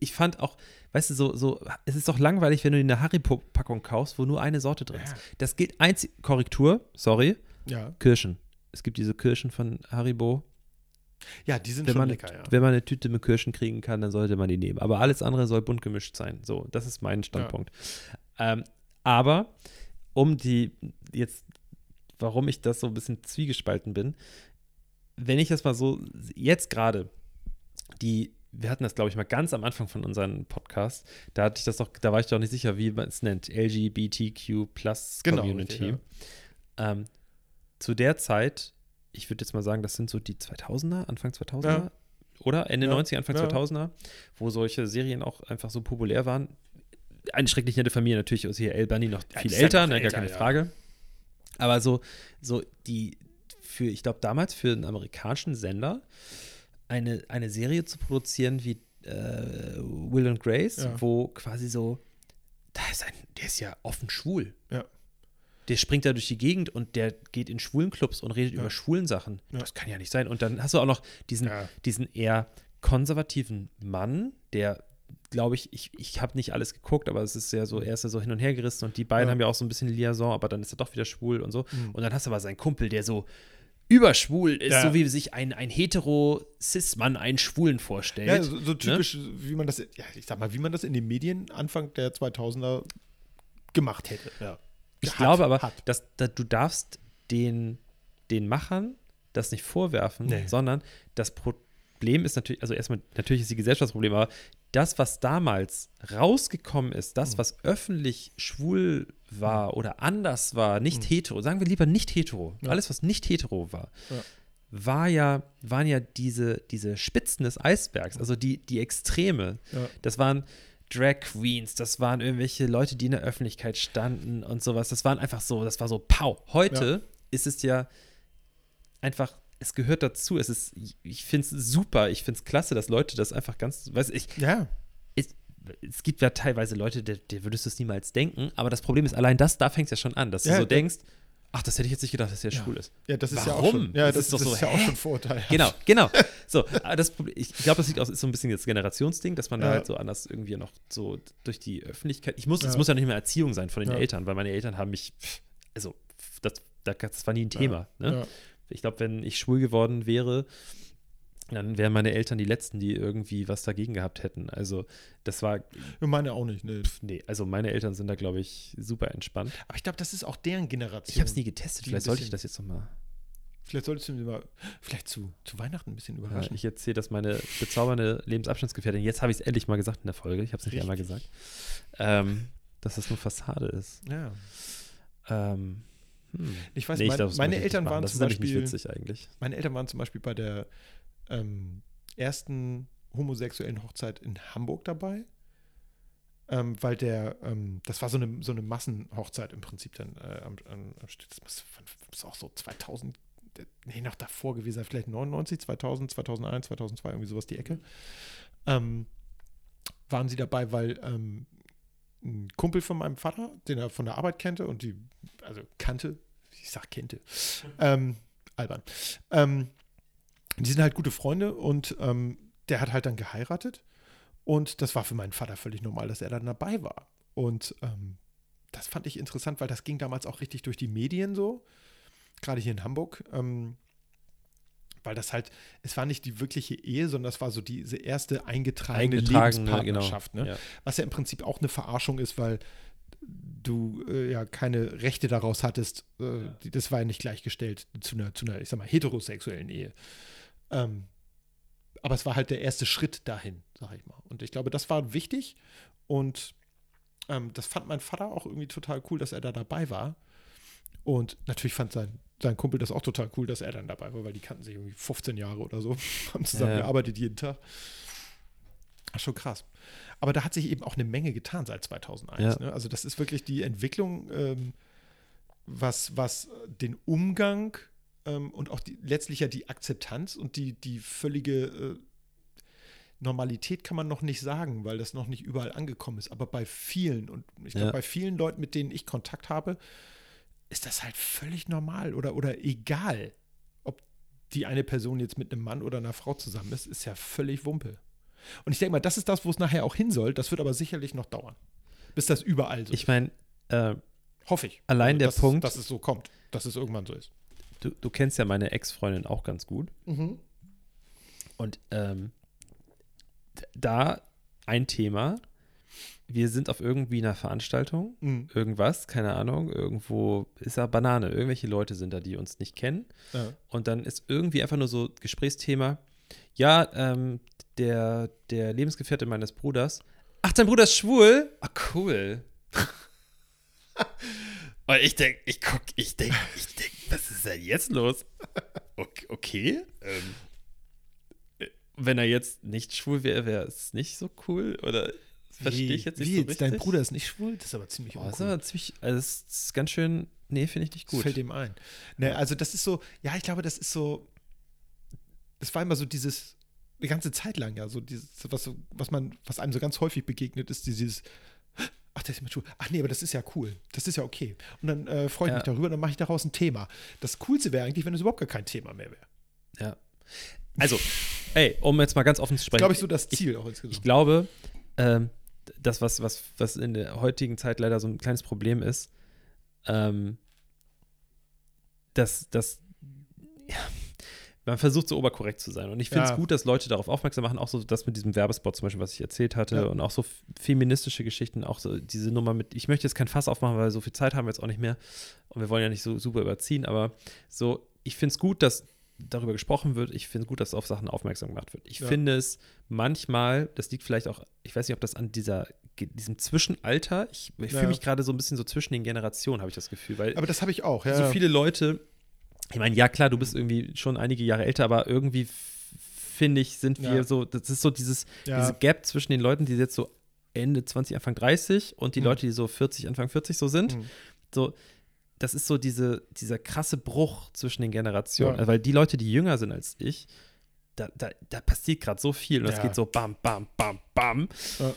ich fand auch, weißt du, so, so, es ist doch langweilig, wenn du eine Haribo-Packung kaufst, wo nur eine Sorte drin ist. Ja. Das gilt einzig, Korrektur, sorry, Ja. Kirschen. Es gibt diese Kirschen von Haribo. ja, die sind Wenn schon man, lecker, ja. wenn man eine Tüte mit Kirschen kriegen kann, dann sollte man die nehmen. Aber alles andere soll bunt gemischt sein. So, das ist mein Standpunkt. Ähm, aber um die jetzt, warum ich das so ein bisschen zwiegespalten bin, wenn ich das mal so, jetzt gerade, die, wir hatten das, glaube ich, mal ganz am Anfang von unserem Podcast, da hatte ich das doch, da war ich doch nicht sicher, wie man es nennt, LGBTQ Plus Genau, Community. richtig, ähm, zu der Zeit, ich würde jetzt mal sagen, das sind so die 2000er, Anfang 2000er, Ja. oder? Ende Ja, 90er, Anfang ja. 2000er, wo solche Serien auch einfach so populär waren. Eine schrecklich nette Familie, natürlich ist hier El Bunny noch viel älter, noch ne, gar keine ja. Frage. Aber so, so die, für, ich glaube, damals für einen amerikanischen Sender eine, eine Serie zu produzieren wie äh, Will and Grace, Ja. wo quasi so, da ist ein, der ist ja offen schwul. Ja. Der springt da durch die Gegend und der geht in schwulen Clubs und redet Ja. über schwulen Sachen. Das kann ja nicht sein. Und dann hast du auch noch diesen, diesen eher konservativen Mann, der, glaube ich, ich, ich habe nicht alles geguckt, aber es ist ja so, er ist ja so hin und her gerissen und die beiden Ja. haben ja auch so ein bisschen Liaison, aber dann ist er doch wieder schwul und so. Mhm. Und dann hast du aber seinen Kumpel, der so überschwul ist, Ja. so wie sich ein, ein hetero-Cis-Mann einen Schwulen vorstellt. Ja, so, so ne? typisch, wie man das, ja, ich sag mal, wie man das in den Medien Anfang der 2000er gemacht hätte. Ja. Ich Hat, glaube aber, hat. dass, dass du darfst den, den Machern das nicht vorwerfen, Nee. sondern das Problem ist natürlich, also erstmal, natürlich ist die Gesellschaft das Problem, aber das, was damals rausgekommen ist, das, Mhm. was öffentlich schwul war oder anders war, nicht hetero, sagen wir lieber nicht hetero, Mhm. Ja. alles, was nicht hetero war, Ja. war ja, waren ja diese, diese Spitzen des Eisbergs, also die, die Extreme. Ja. Das waren Drag Queens, das waren irgendwelche Leute, die in der Öffentlichkeit standen und sowas. Das waren einfach so, das war so Pau. Heute ist es ja einfach, es gehört dazu. Es ist, ich finde es super, ich finde es klasse, dass Leute das einfach ganz, weiß ich, Ja, es, es gibt ja teilweise Leute, der, der würdest du es niemals denken, aber das Problem ist, allein das, da fängt es ja schon an, dass Ja, du so ja. denkst, ach, das hätte ich jetzt nicht gedacht, dass der schwul ist. ja, das ist ja auch Warum? schon, ja, Das das, ist doch das so, ist ja auch schon Vorurteil. Genau, genau. So, das Problem, ich glaube, das liegt auch, ist so ein bisschen jetzt Generationsding, dass man da Ja. halt so anders irgendwie noch so durch die Öffentlichkeit. Ich muss, es Ja. muss ja nicht mehr Erziehung sein von den Ja. Eltern, weil meine Eltern haben mich, also, das, das, das war nie ein Thema. Ne? Ja. Ich glaube, wenn ich schwul geworden wäre, dann wären meine Eltern die Letzten, die irgendwie was dagegen gehabt hätten. Also, das war, meine auch nicht, ne. nee, also meine Eltern sind da, glaube ich, super entspannt. Aber ich glaube, das ist auch deren Generation. Ich habe es nie getestet, vielleicht sollte ich das jetzt nochmal. Vielleicht solltest du mir mal, vielleicht zu, zu Weihnachten ein bisschen Ja, überraschen. ich erzähle, dass meine bezaubernde Lebensabschnittsgefährtin, jetzt habe ich es endlich mal gesagt in der Folge, ich habe es nicht Richtig. einmal gesagt, ähm, dass das nur Fassade ist. ja. Ähm, hm. Ich weiß, Nee, ich mein, glaub, meine Eltern waren Das zum ist nämlich Beispiel, witzig eigentlich. meine Eltern waren zum Beispiel bei der ähm, ersten homosexuellen Hochzeit in Hamburg dabei. Ähm, weil der, ähm, das war so eine, so eine Massenhochzeit im Prinzip dann äh, am, am. Das muss, das muss auch so 2000, nee, noch davor gewesen sein, vielleicht 99, 2000, 2001, 2002, irgendwie sowas die Ecke. Ähm, waren sie dabei, weil ähm, ein Kumpel von meinem Vater, den er von der Arbeit kannte und die, also kannte, ich sag kannte, ähm, albern. Ähm, die sind halt gute Freunde und ähm, der hat halt dann geheiratet und das war für meinen Vater völlig normal, dass er dann dabei war. Und ähm, das fand ich interessant, weil das ging damals auch richtig durch die Medien so, gerade hier in Hamburg. Ähm, weil das halt, es war nicht die wirkliche Ehe, sondern das war so diese erste eingetragene, Eingetragene, Lebenspartnerschaft. genau. Ne? Ja. Was ja im Prinzip auch eine Verarschung ist, weil du äh, ja keine Rechte daraus hattest. Äh, die, das war ja nicht gleichgestellt zu einer, zu einer, ich sag mal, heterosexuellen Ehe. Ähm, aber es war halt der erste Schritt dahin, sag ich mal. Und ich glaube, das war wichtig und ähm, das fand mein Vater auch irgendwie total cool, dass er da dabei war. Und natürlich fand sein, sein Kumpel das auch total cool, dass er dann dabei war, weil die kannten sich irgendwie 15 Jahre oder so, haben zusammen Ja. jeden Tag. Ach, schon krass. Aber da hat sich eben auch eine Menge getan seit 2001. Ja. Ne? Also das ist wirklich die Entwicklung, ähm, was, was den Umgang ähm, und auch die, letztlich ja die Akzeptanz und die, die völlige äh, Normalität kann man noch nicht sagen, weil das noch nicht überall angekommen ist. Aber bei vielen und ich glaube, Ja. bei vielen Leuten, mit denen ich Kontakt habe, ist das halt völlig normal oder, oder egal, ob die eine Person jetzt mit einem Mann oder einer Frau zusammen ist, ist ja völlig Wumpe. Und ich denke mal, das ist das, wo es nachher auch hin soll. Das wird aber sicherlich noch dauern, bis das überall so Ich ist. meine, äh, Hoffe ich. allein der dass, es- Punkt- dass es so kommt, dass es irgendwann so ist. du, du kennst ja meine Ex-Freundin auch ganz gut. Mhm. Und ähm, da ein Thema. Wir sind auf irgendwie einer Veranstaltung, Mhm. irgendwas, keine Ahnung, irgendwo ist da Banane, irgendwelche Leute sind da, die uns nicht kennen. Ja. Und dann ist irgendwie einfach nur so Gesprächsthema. Ja, ähm, der, der Lebensgefährte meines Bruders. Ach, dein Bruder ist schwul? Ah, cool. Und ich denke, ich guck, ich denke, ich denke, was ist denn jetzt los? Okay. Ähm, äh, wenn er jetzt nicht schwul wäre, wäre es nicht so cool? Oder verstehe ich jetzt nicht Wie so jetzt? richtig? Dein Bruder ist nicht schwul? Das ist aber ziemlich Boah, das ist aber ziemlich, also das ist ganz schön, nee, finde ich nicht Das gut. fällt ihm ein. Ne, also das ist so, ja, ich glaube, das ist so, das war immer so dieses, eine ganze Zeit lang ja, so dieses, was, was man, was einem so ganz häufig begegnet, ist dieses, ach, der ist mit Schuh. Ach nee, aber das ist ja cool. Das ist ja okay. Und dann äh, freue ich Ja. mich darüber, dann mache ich daraus ein Thema. Das Coolste wäre eigentlich, wenn es überhaupt gar kein Thema mehr wäre. Ja. Also, ey, um jetzt mal ganz offen zu Das ist, sprechen. glaube ich, so das Ziel auch Ich insgesamt. glaube, ähm, das, was, was, was in der heutigen Zeit leider so ein kleines Problem ist, ähm, dass, dass ja, man versucht so oberkorrekt zu sein. Und ich finde es Ja. gut, dass Leute darauf aufmerksam machen, auch so das mit diesem Werbespot zum Beispiel, was ich erzählt hatte, Ja. und auch so feministische Geschichten, auch so diese Nummer mit, ich möchte jetzt kein Fass aufmachen, weil so viel Zeit haben wir jetzt auch nicht mehr und wir wollen ja nicht so super überziehen, aber so, ich finde es gut, dass darüber gesprochen wird. Ich finde es gut, dass auf Sachen aufmerksam gemacht wird. Ich Ja. finde es manchmal, das liegt vielleicht auch, ich weiß nicht, ob das an dieser, diesem Zwischenalter, ich, ich Ja. fühle mich gerade so ein bisschen so zwischen den Generationen, habe ich das Gefühl, weil Aber das habe ich auch, ja. so viele Leute, ich meine, ja klar, du bist irgendwie schon einige Jahre älter, aber irgendwie finde ich, sind wir Ja. so, das ist so dieses, diese Gap zwischen den Leuten, die jetzt so Ende 20, Anfang 30 und die Mhm. Leute, die so 40, Anfang 40 so sind. Mhm. So, das ist so diese, dieser krasse Bruch zwischen den Generationen. Ja. Also, weil die Leute, die jünger sind als ich, da, da, da passiert gerade so viel und das Ja. geht so bam, bam, bam, bam, Ja.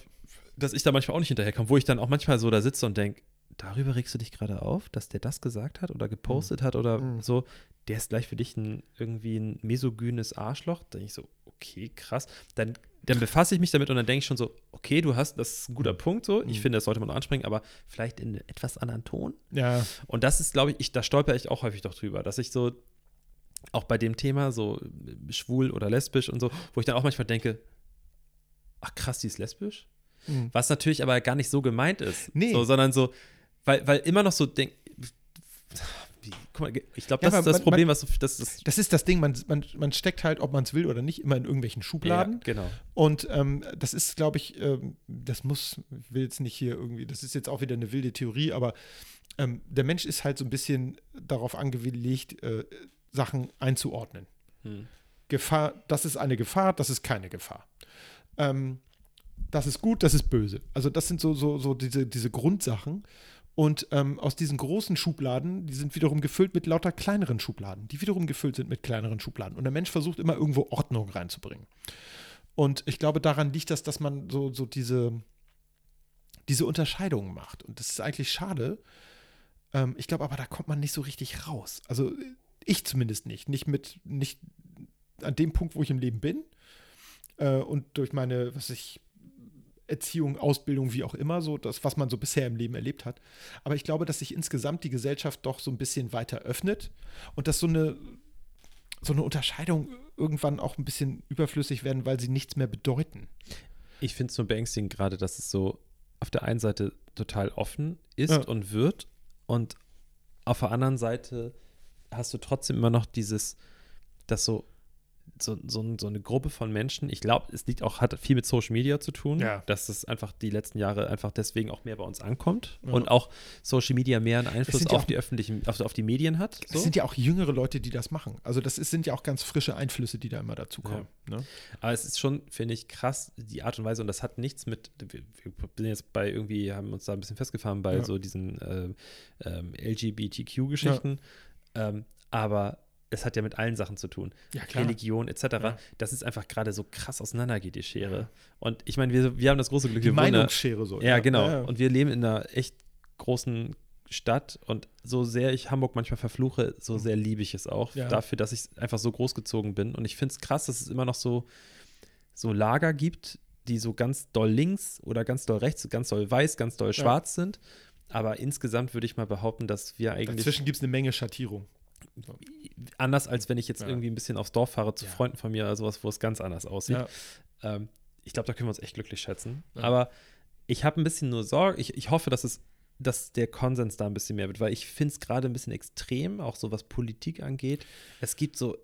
dass ich da manchmal auch nicht hinterherkomme, wo ich dann auch manchmal so da sitze und denke, darüber regst du dich gerade auf, dass der das gesagt hat oder gepostet hat oder Mhm. so, der ist gleich für dich ein, irgendwie ein mesogynes Arschloch. Da denke ich so, okay, krass. Dann, dann befasse ich mich damit und dann denke ich schon so, okay, du hast, das ist ein guter Punkt so. Ich Mhm. finde, das sollte man noch ansprechen, aber vielleicht in einem etwas anderen Ton. Ja, Und das ist, glaube ich, ich, da stolper ich auch häufig doch drüber, dass ich so auch bei dem Thema so äh, schwul oder lesbisch und so, wo ich dann auch manchmal denke, ach krass, die ist lesbisch? Mhm. Was natürlich aber gar nicht so gemeint ist. Nee. So, sondern so, weil, weil immer noch so denk, mal, ich glaube, Ja, das aber ist das man- Problem, was so, das ist das ist das Ding, man, man, man steckt halt, ob man es will oder nicht, immer in irgendwelchen Schubladen. Ja, genau. Und ähm, das ist, glaube ich, ähm, das muss, ich will jetzt nicht hier irgendwie, das ist jetzt auch wieder eine wilde Theorie, aber ähm, der Mensch ist halt so ein bisschen darauf angelegt, äh, Sachen einzuordnen. Hm. Gefahr, das ist eine Gefahr, das ist keine Gefahr. Ähm, das ist gut, das ist böse. Also das sind so, so, so diese, diese Grundsachen. Und ähm, aus diesen großen Schubladen, die sind wiederum gefüllt mit lauter kleineren Schubladen, die wiederum gefüllt sind mit kleineren Schubladen. Und der Mensch versucht immer irgendwo Ordnung reinzubringen. Und ich glaube, daran liegt das, dass man so, so diese, diese Unterscheidungen macht. Und das ist eigentlich schade. Ähm, ich glaube aber, da kommt man nicht so richtig raus. Also ich zumindest nicht. Nicht mit, nicht an dem Punkt, wo ich im Leben bin. Äh, und durch meine, was ich, Erziehung, Ausbildung, wie auch immer, so das, was man so bisher im Leben erlebt hat. Aber ich glaube, dass sich insgesamt die Gesellschaft doch so ein bisschen weiter öffnet und dass so eine, so eine Unterscheidung irgendwann auch ein bisschen überflüssig werden, weil sie nichts mehr bedeuten. Ich finde es nur beängstigend gerade, dass es so auf der einen Seite total offen ist Ja. und wird und auf der anderen Seite hast du trotzdem immer noch dieses, dass so so, so, so eine Gruppe von Menschen, ich glaube, es liegt auch, hat viel mit Social Media zu tun, Ja. dass es einfach die letzten Jahre einfach deswegen auch mehr bei uns ankommt Ja. und auch Social Media mehr einen Einfluss sind ja auf auch- die öffentlichen, auf, auf die Medien hat. Es So. sind ja auch jüngere Leute, die das machen. Also das ist, sind ja auch ganz frische Einflüsse, die da immer dazukommen. Ne? Aber es ist schon, finde ich, krass, die Art und Weise, und das hat nichts mit, wir, wir sind jetzt bei irgendwie, haben uns da ein bisschen festgefahren bei Ja. so diesen äh, ähm, LGBTQ-Geschichten, ähm, aber es hat ja mit allen Sachen zu tun. Ja. Religion etc., Ja. dass es einfach gerade so krass auseinandergeht, die Schere. Und ich meine, wir, wir haben das große Glück, Die wir wohnen Meinungsschere so. ja, genau. Ja, ja. Und wir leben in einer echt großen Stadt und so sehr ich Hamburg manchmal verfluche, so sehr liebe ich es auch. Mhm. Dafür, dass ich einfach so großgezogen bin. Und ich finde es krass, dass es immer noch so, so Lager gibt, die so ganz doll links oder ganz doll rechts, ganz doll weiß, ganz doll schwarz sind. Aber insgesamt würde ich mal behaupten, dass wir eigentlich Dazwischen gibt es eine Menge Schattierung. Anders, als wenn ich jetzt Ja. irgendwie ein bisschen aufs Dorf fahre zu Ja. Freunden von mir oder sowas, wo es ganz anders aussieht. Ja. Ähm, ich glaube, da können wir uns echt glücklich schätzen. Aber ich habe ein bisschen nur Sorge. Ich, ich hoffe, dass es dass der Konsens da ein bisschen mehr wird, weil ich finde es gerade ein bisschen extrem, auch so was Politik angeht. Es gibt so,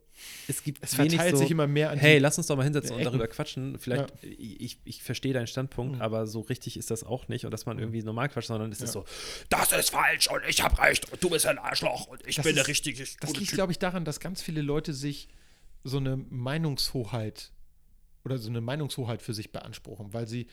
es gibt Es wenig verteilt so, sich immer mehr an hey, lass uns doch mal hinsetzen und darüber quatschen. Vielleicht, ich, ich verstehe deinen Standpunkt, Mhm. aber so richtig ist das auch nicht und dass man irgendwie normal quatscht, sondern es ist Ja. so, Das ist falsch und ich hab recht und du bist ein Arschloch und ich Das bin der ist- richtige Das liegt, glaube ich, daran, dass ganz viele Leute sich so eine Meinungshoheit oder so eine Meinungshoheit für sich beanspruchen, weil sie,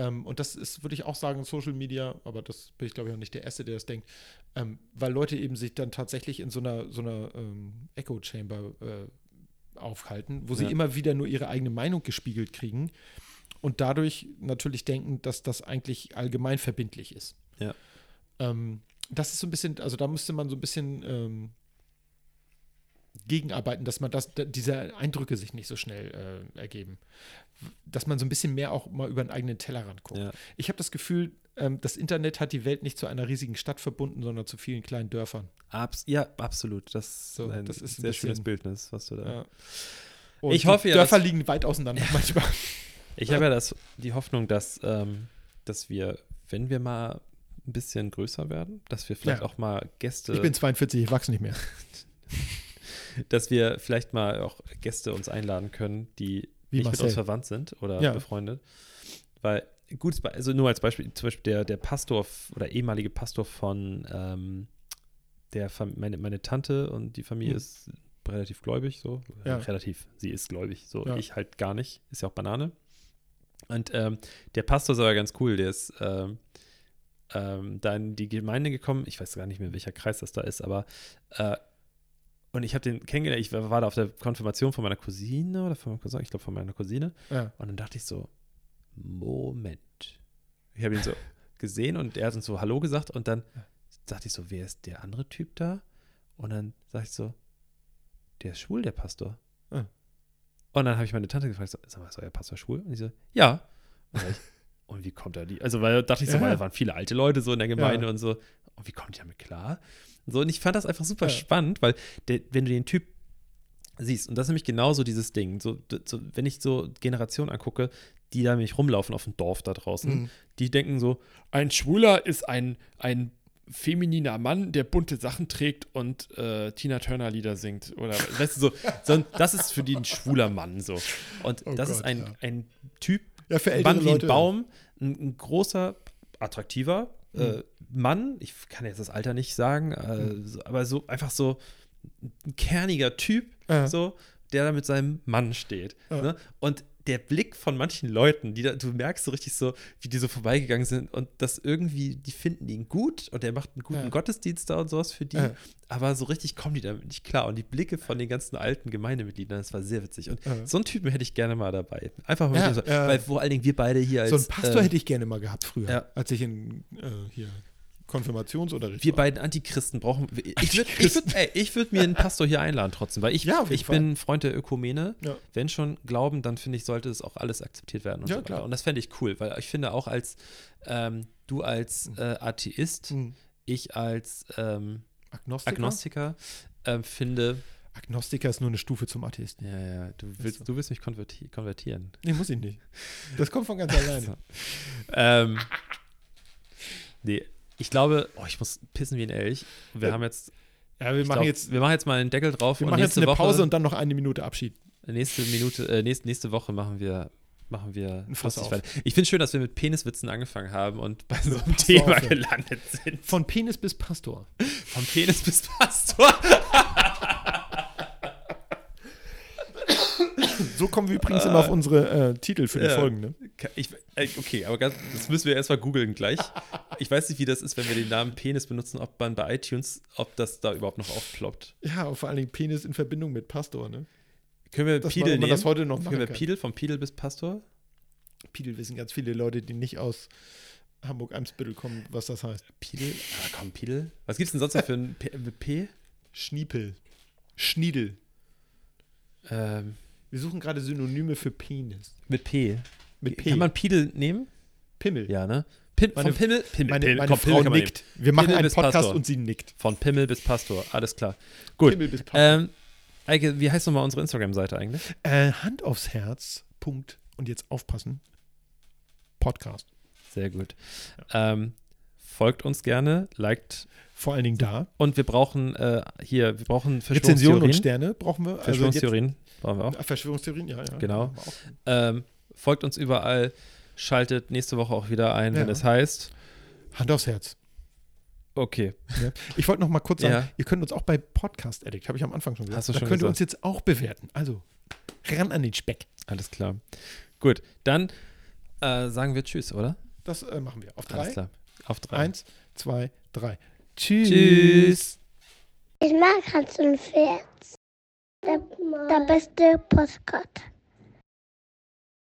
ähm, und das ist, würde ich auch sagen, Social Media, aber das bin ich, glaube ich, auch nicht der Erste, der das denkt, ähm, weil Leute eben sich dann tatsächlich in so einer, so einer ähm, Echo-Chamber äh, aufhalten, wo sie Ja. immer wieder nur ihre eigene Meinung gespiegelt kriegen und dadurch natürlich denken, dass das eigentlich allgemein verbindlich ist. Ja. Ähm, das ist so ein bisschen, also da müsste man so ein bisschen ähm, gegenarbeiten, dass man das, da- diese Eindrücke sich nicht so schnell äh, ergeben. Dass man so ein bisschen mehr auch mal über den eigenen Tellerrand guckt. Ja. Ich habe das Gefühl, ähm, das Internet hat die Welt nicht zu einer riesigen Stadt verbunden, sondern zu vielen kleinen Dörfern. abs ja, absolut. Das, So, ist ein das ist ein sehr schönes bisschen- Bildnis, was du da. Ja. Und Ich hoffe ja, Dörfer liegen weit auseinander manchmal. Ich habe ja das, die Hoffnung, dass, ähm, dass wir, wenn wir mal ein bisschen größer werden, dass wir vielleicht Ja. auch mal Gäste, Ich bin 42, ich wachse nicht mehr. dass wir vielleicht mal auch Gäste uns einladen können, die Wie nicht mit Marcel. uns verwandt sind oder Ja. befreundet. Weil, Be also nur als Beispiel, zum Beispiel der, der Pastor oder ehemalige Pastor von ähm, der meine, meine Tante und die Familie Hm. ist relativ gläubig, so. Ja. Relativ, sie ist gläubig, so. Ja. Ich halt gar nicht, ist ja auch Banane. Und ähm, der Pastor ist aber ganz cool, der ist ähm, ähm, da in die Gemeinde gekommen, ich weiß gar nicht mehr, welcher Kreis das da ist, aber äh, und ich habe den kennengelernt, ich war da auf der Konfirmation von meiner Cousine oder von meiner Cousine, ich glaube von meiner Cousine. Ja. Und dann dachte ich so, Moment. Ich habe ihn so gesehen und er hat uns so Hallo gesagt und dann dachte ich so, wer ist der andere Typ da? Und dann sag ich so, der ist schwul, der Pastor. Ah. Und dann habe ich meine Tante gefragt, so, sag mal, ist euer Pastor schwul? Und ich so, ja. Und, ich, und wie kommt er die? Also, weil dachte ich so, Ja. weil da waren viele alte Leute so in der Gemeinde Ja. und so. Und wie kommt ihr damit klar? Und so, und ich fand das einfach super Ja. spannend, weil der, wenn du den Typ siehst, und das ist nämlich genauso dieses Ding, so, so wenn ich so Generationen angucke, die da nämlich rumlaufen auf dem Dorf da draußen, Mhm. die denken so, Ein Schwuler ist ein, ein femininer Mann, der bunte Sachen trägt und äh, Tina Turner Lieder singt. Oder weißt du, so, so, das ist für die ein schwuler Mann so. Und Oh das Gott, ist ein, ja. ein Typ, Ja, für ältere Mann wie ein Leute. Baum, ein, ein großer, attraktiver Mhm. äh, Mann, ich kann jetzt das Alter nicht sagen, äh, Mhm. so, aber so einfach so ein kerniger Typ, Ja. so, der da mit seinem Mann steht. Ja. Ne? Und der Blick von manchen Leuten, die da, du merkst so richtig so, wie die so vorbeigegangen sind und das irgendwie, die finden ihn gut und er macht einen guten Ja. Gottesdienst da und sowas für die, Ja. aber so richtig kommen die damit nicht klar und die Blicke von den ganzen alten Gemeindemitgliedern, das war sehr witzig und Ja. so einen Typen hätte ich gerne mal dabei. Einfach mal Ja, mit dem so, weil vor allen Dingen wir beide hier als so einen Pastor äh, hätte ich gerne mal gehabt früher, als ich in äh, hier Konfirmationsunterricht wir war. beiden Antichristen brauchen. Ich würde ich würd, ey, ich würd mir einen Pastor hier einladen trotzdem, weil ich, Ja, ich Fall. bin Freund der Ökumene. Ja. Wenn schon glauben, dann finde ich, sollte es auch alles akzeptiert werden und Ja, so klar. Und das fände ich cool, weil ich finde auch als ähm, du als äh, Atheist, Mhm. ich als ähm, Agnostiker? Agnostiker ähm, finde, Agnostiker ist nur eine Stufe zum Atheisten. ja, ja, du willst, so. du willst mich konverti konvertieren. Nee, muss ich nicht. Das kommt von ganz alleine. So. ähm, nee, ich glaube, oh, ich muss pissen wie ein Elch. Wir Ja, haben jetzt, Ja, wir machen glaub, jetzt, wir machen jetzt mal einen Deckel drauf wir und machen jetzt eine Woche Pause und dann noch eine Minute Abschied. Nächste Minute, äh, nächste, nächste Woche machen wir, machen wir Fass auf. weiter. Ich finde schön, dass wir mit Peniswitzen angefangen haben und bei so einem Pass Thema auf, gelandet sind. Von Penis bis Pastor. Vom Penis bis Pastor. So kommen wir übrigens immer auf unsere äh, Titel für die Ja. Folgen, ne? Ich, äh, okay, aber ganz, das müssen wir erstmal googeln gleich. Ich weiß nicht, wie das ist, wenn wir den Namen Penis benutzen, ob man bei iTunes, ob das da überhaupt noch aufploppt. Ja, und vor allen Dingen Penis in Verbindung mit Pastor, ne? Können wir Dass Pidel man, nehmen? das heute noch Können wir kann. Pidel, vom Pidel bis Pastor? Pidel wissen ganz viele Leute, die nicht aus Hamburg-Eimsbüttel kommen, was das heißt. Pidel? Ah, komm, Pidel. Was gibt es denn sonst noch für ein P? P? Schniepel. Schniedel. Ähm, Wir suchen gerade Synonyme für Penis. mit P. Mit P. Kann man Pidel nehmen? Pimmel. Ja, ne? Pim, Meine- von Pimmel, Pimmel, Meine, Pimmel, meine komm, Frau nickt. Wir machen Pimmel einen Podcast Pastor. und sie nickt. nehmen. Von Pimmel bis Pastor, alles klar. Gut. Pimmel bis Pastor. Ähm, Eike, wie heißt nochmal unsere Instagram-Seite eigentlich? Äh, Hand aufs Herz. Punkt. Und jetzt aufpassen. Podcast. Sehr gut. Ähm, folgt uns gerne, liked Vor allen Dingen da. und wir brauchen äh, hier, wir brauchen Rezensionen und. Sterne brauchen wir. Also Verschwörungstheorien brauchen wir auch. Verschwörungstheorien, ja, ja. Genau. Ähm, folgt uns überall, schaltet nächste Woche auch wieder ein, wenn Ja. es heißt. Hand aufs Herz. Okay. Ja. Ich wollte noch mal kurz sagen, Ja. ihr könnt uns auch bei Podcast Addict, habe ich am Anfang schon gesagt. Hast du da schon könnt ihr gesagt. uns jetzt auch bewerten. Also, ran an den Speck. Alles klar. Gut, dann äh, sagen wir Tschüss, oder? Das äh, machen wir. Auf Alles drei. klar. Auf drei. Eins, zwei, drei. Tschüss. Tschüss. Ich mag Hans und Pferd. Der, der beste Postkarte.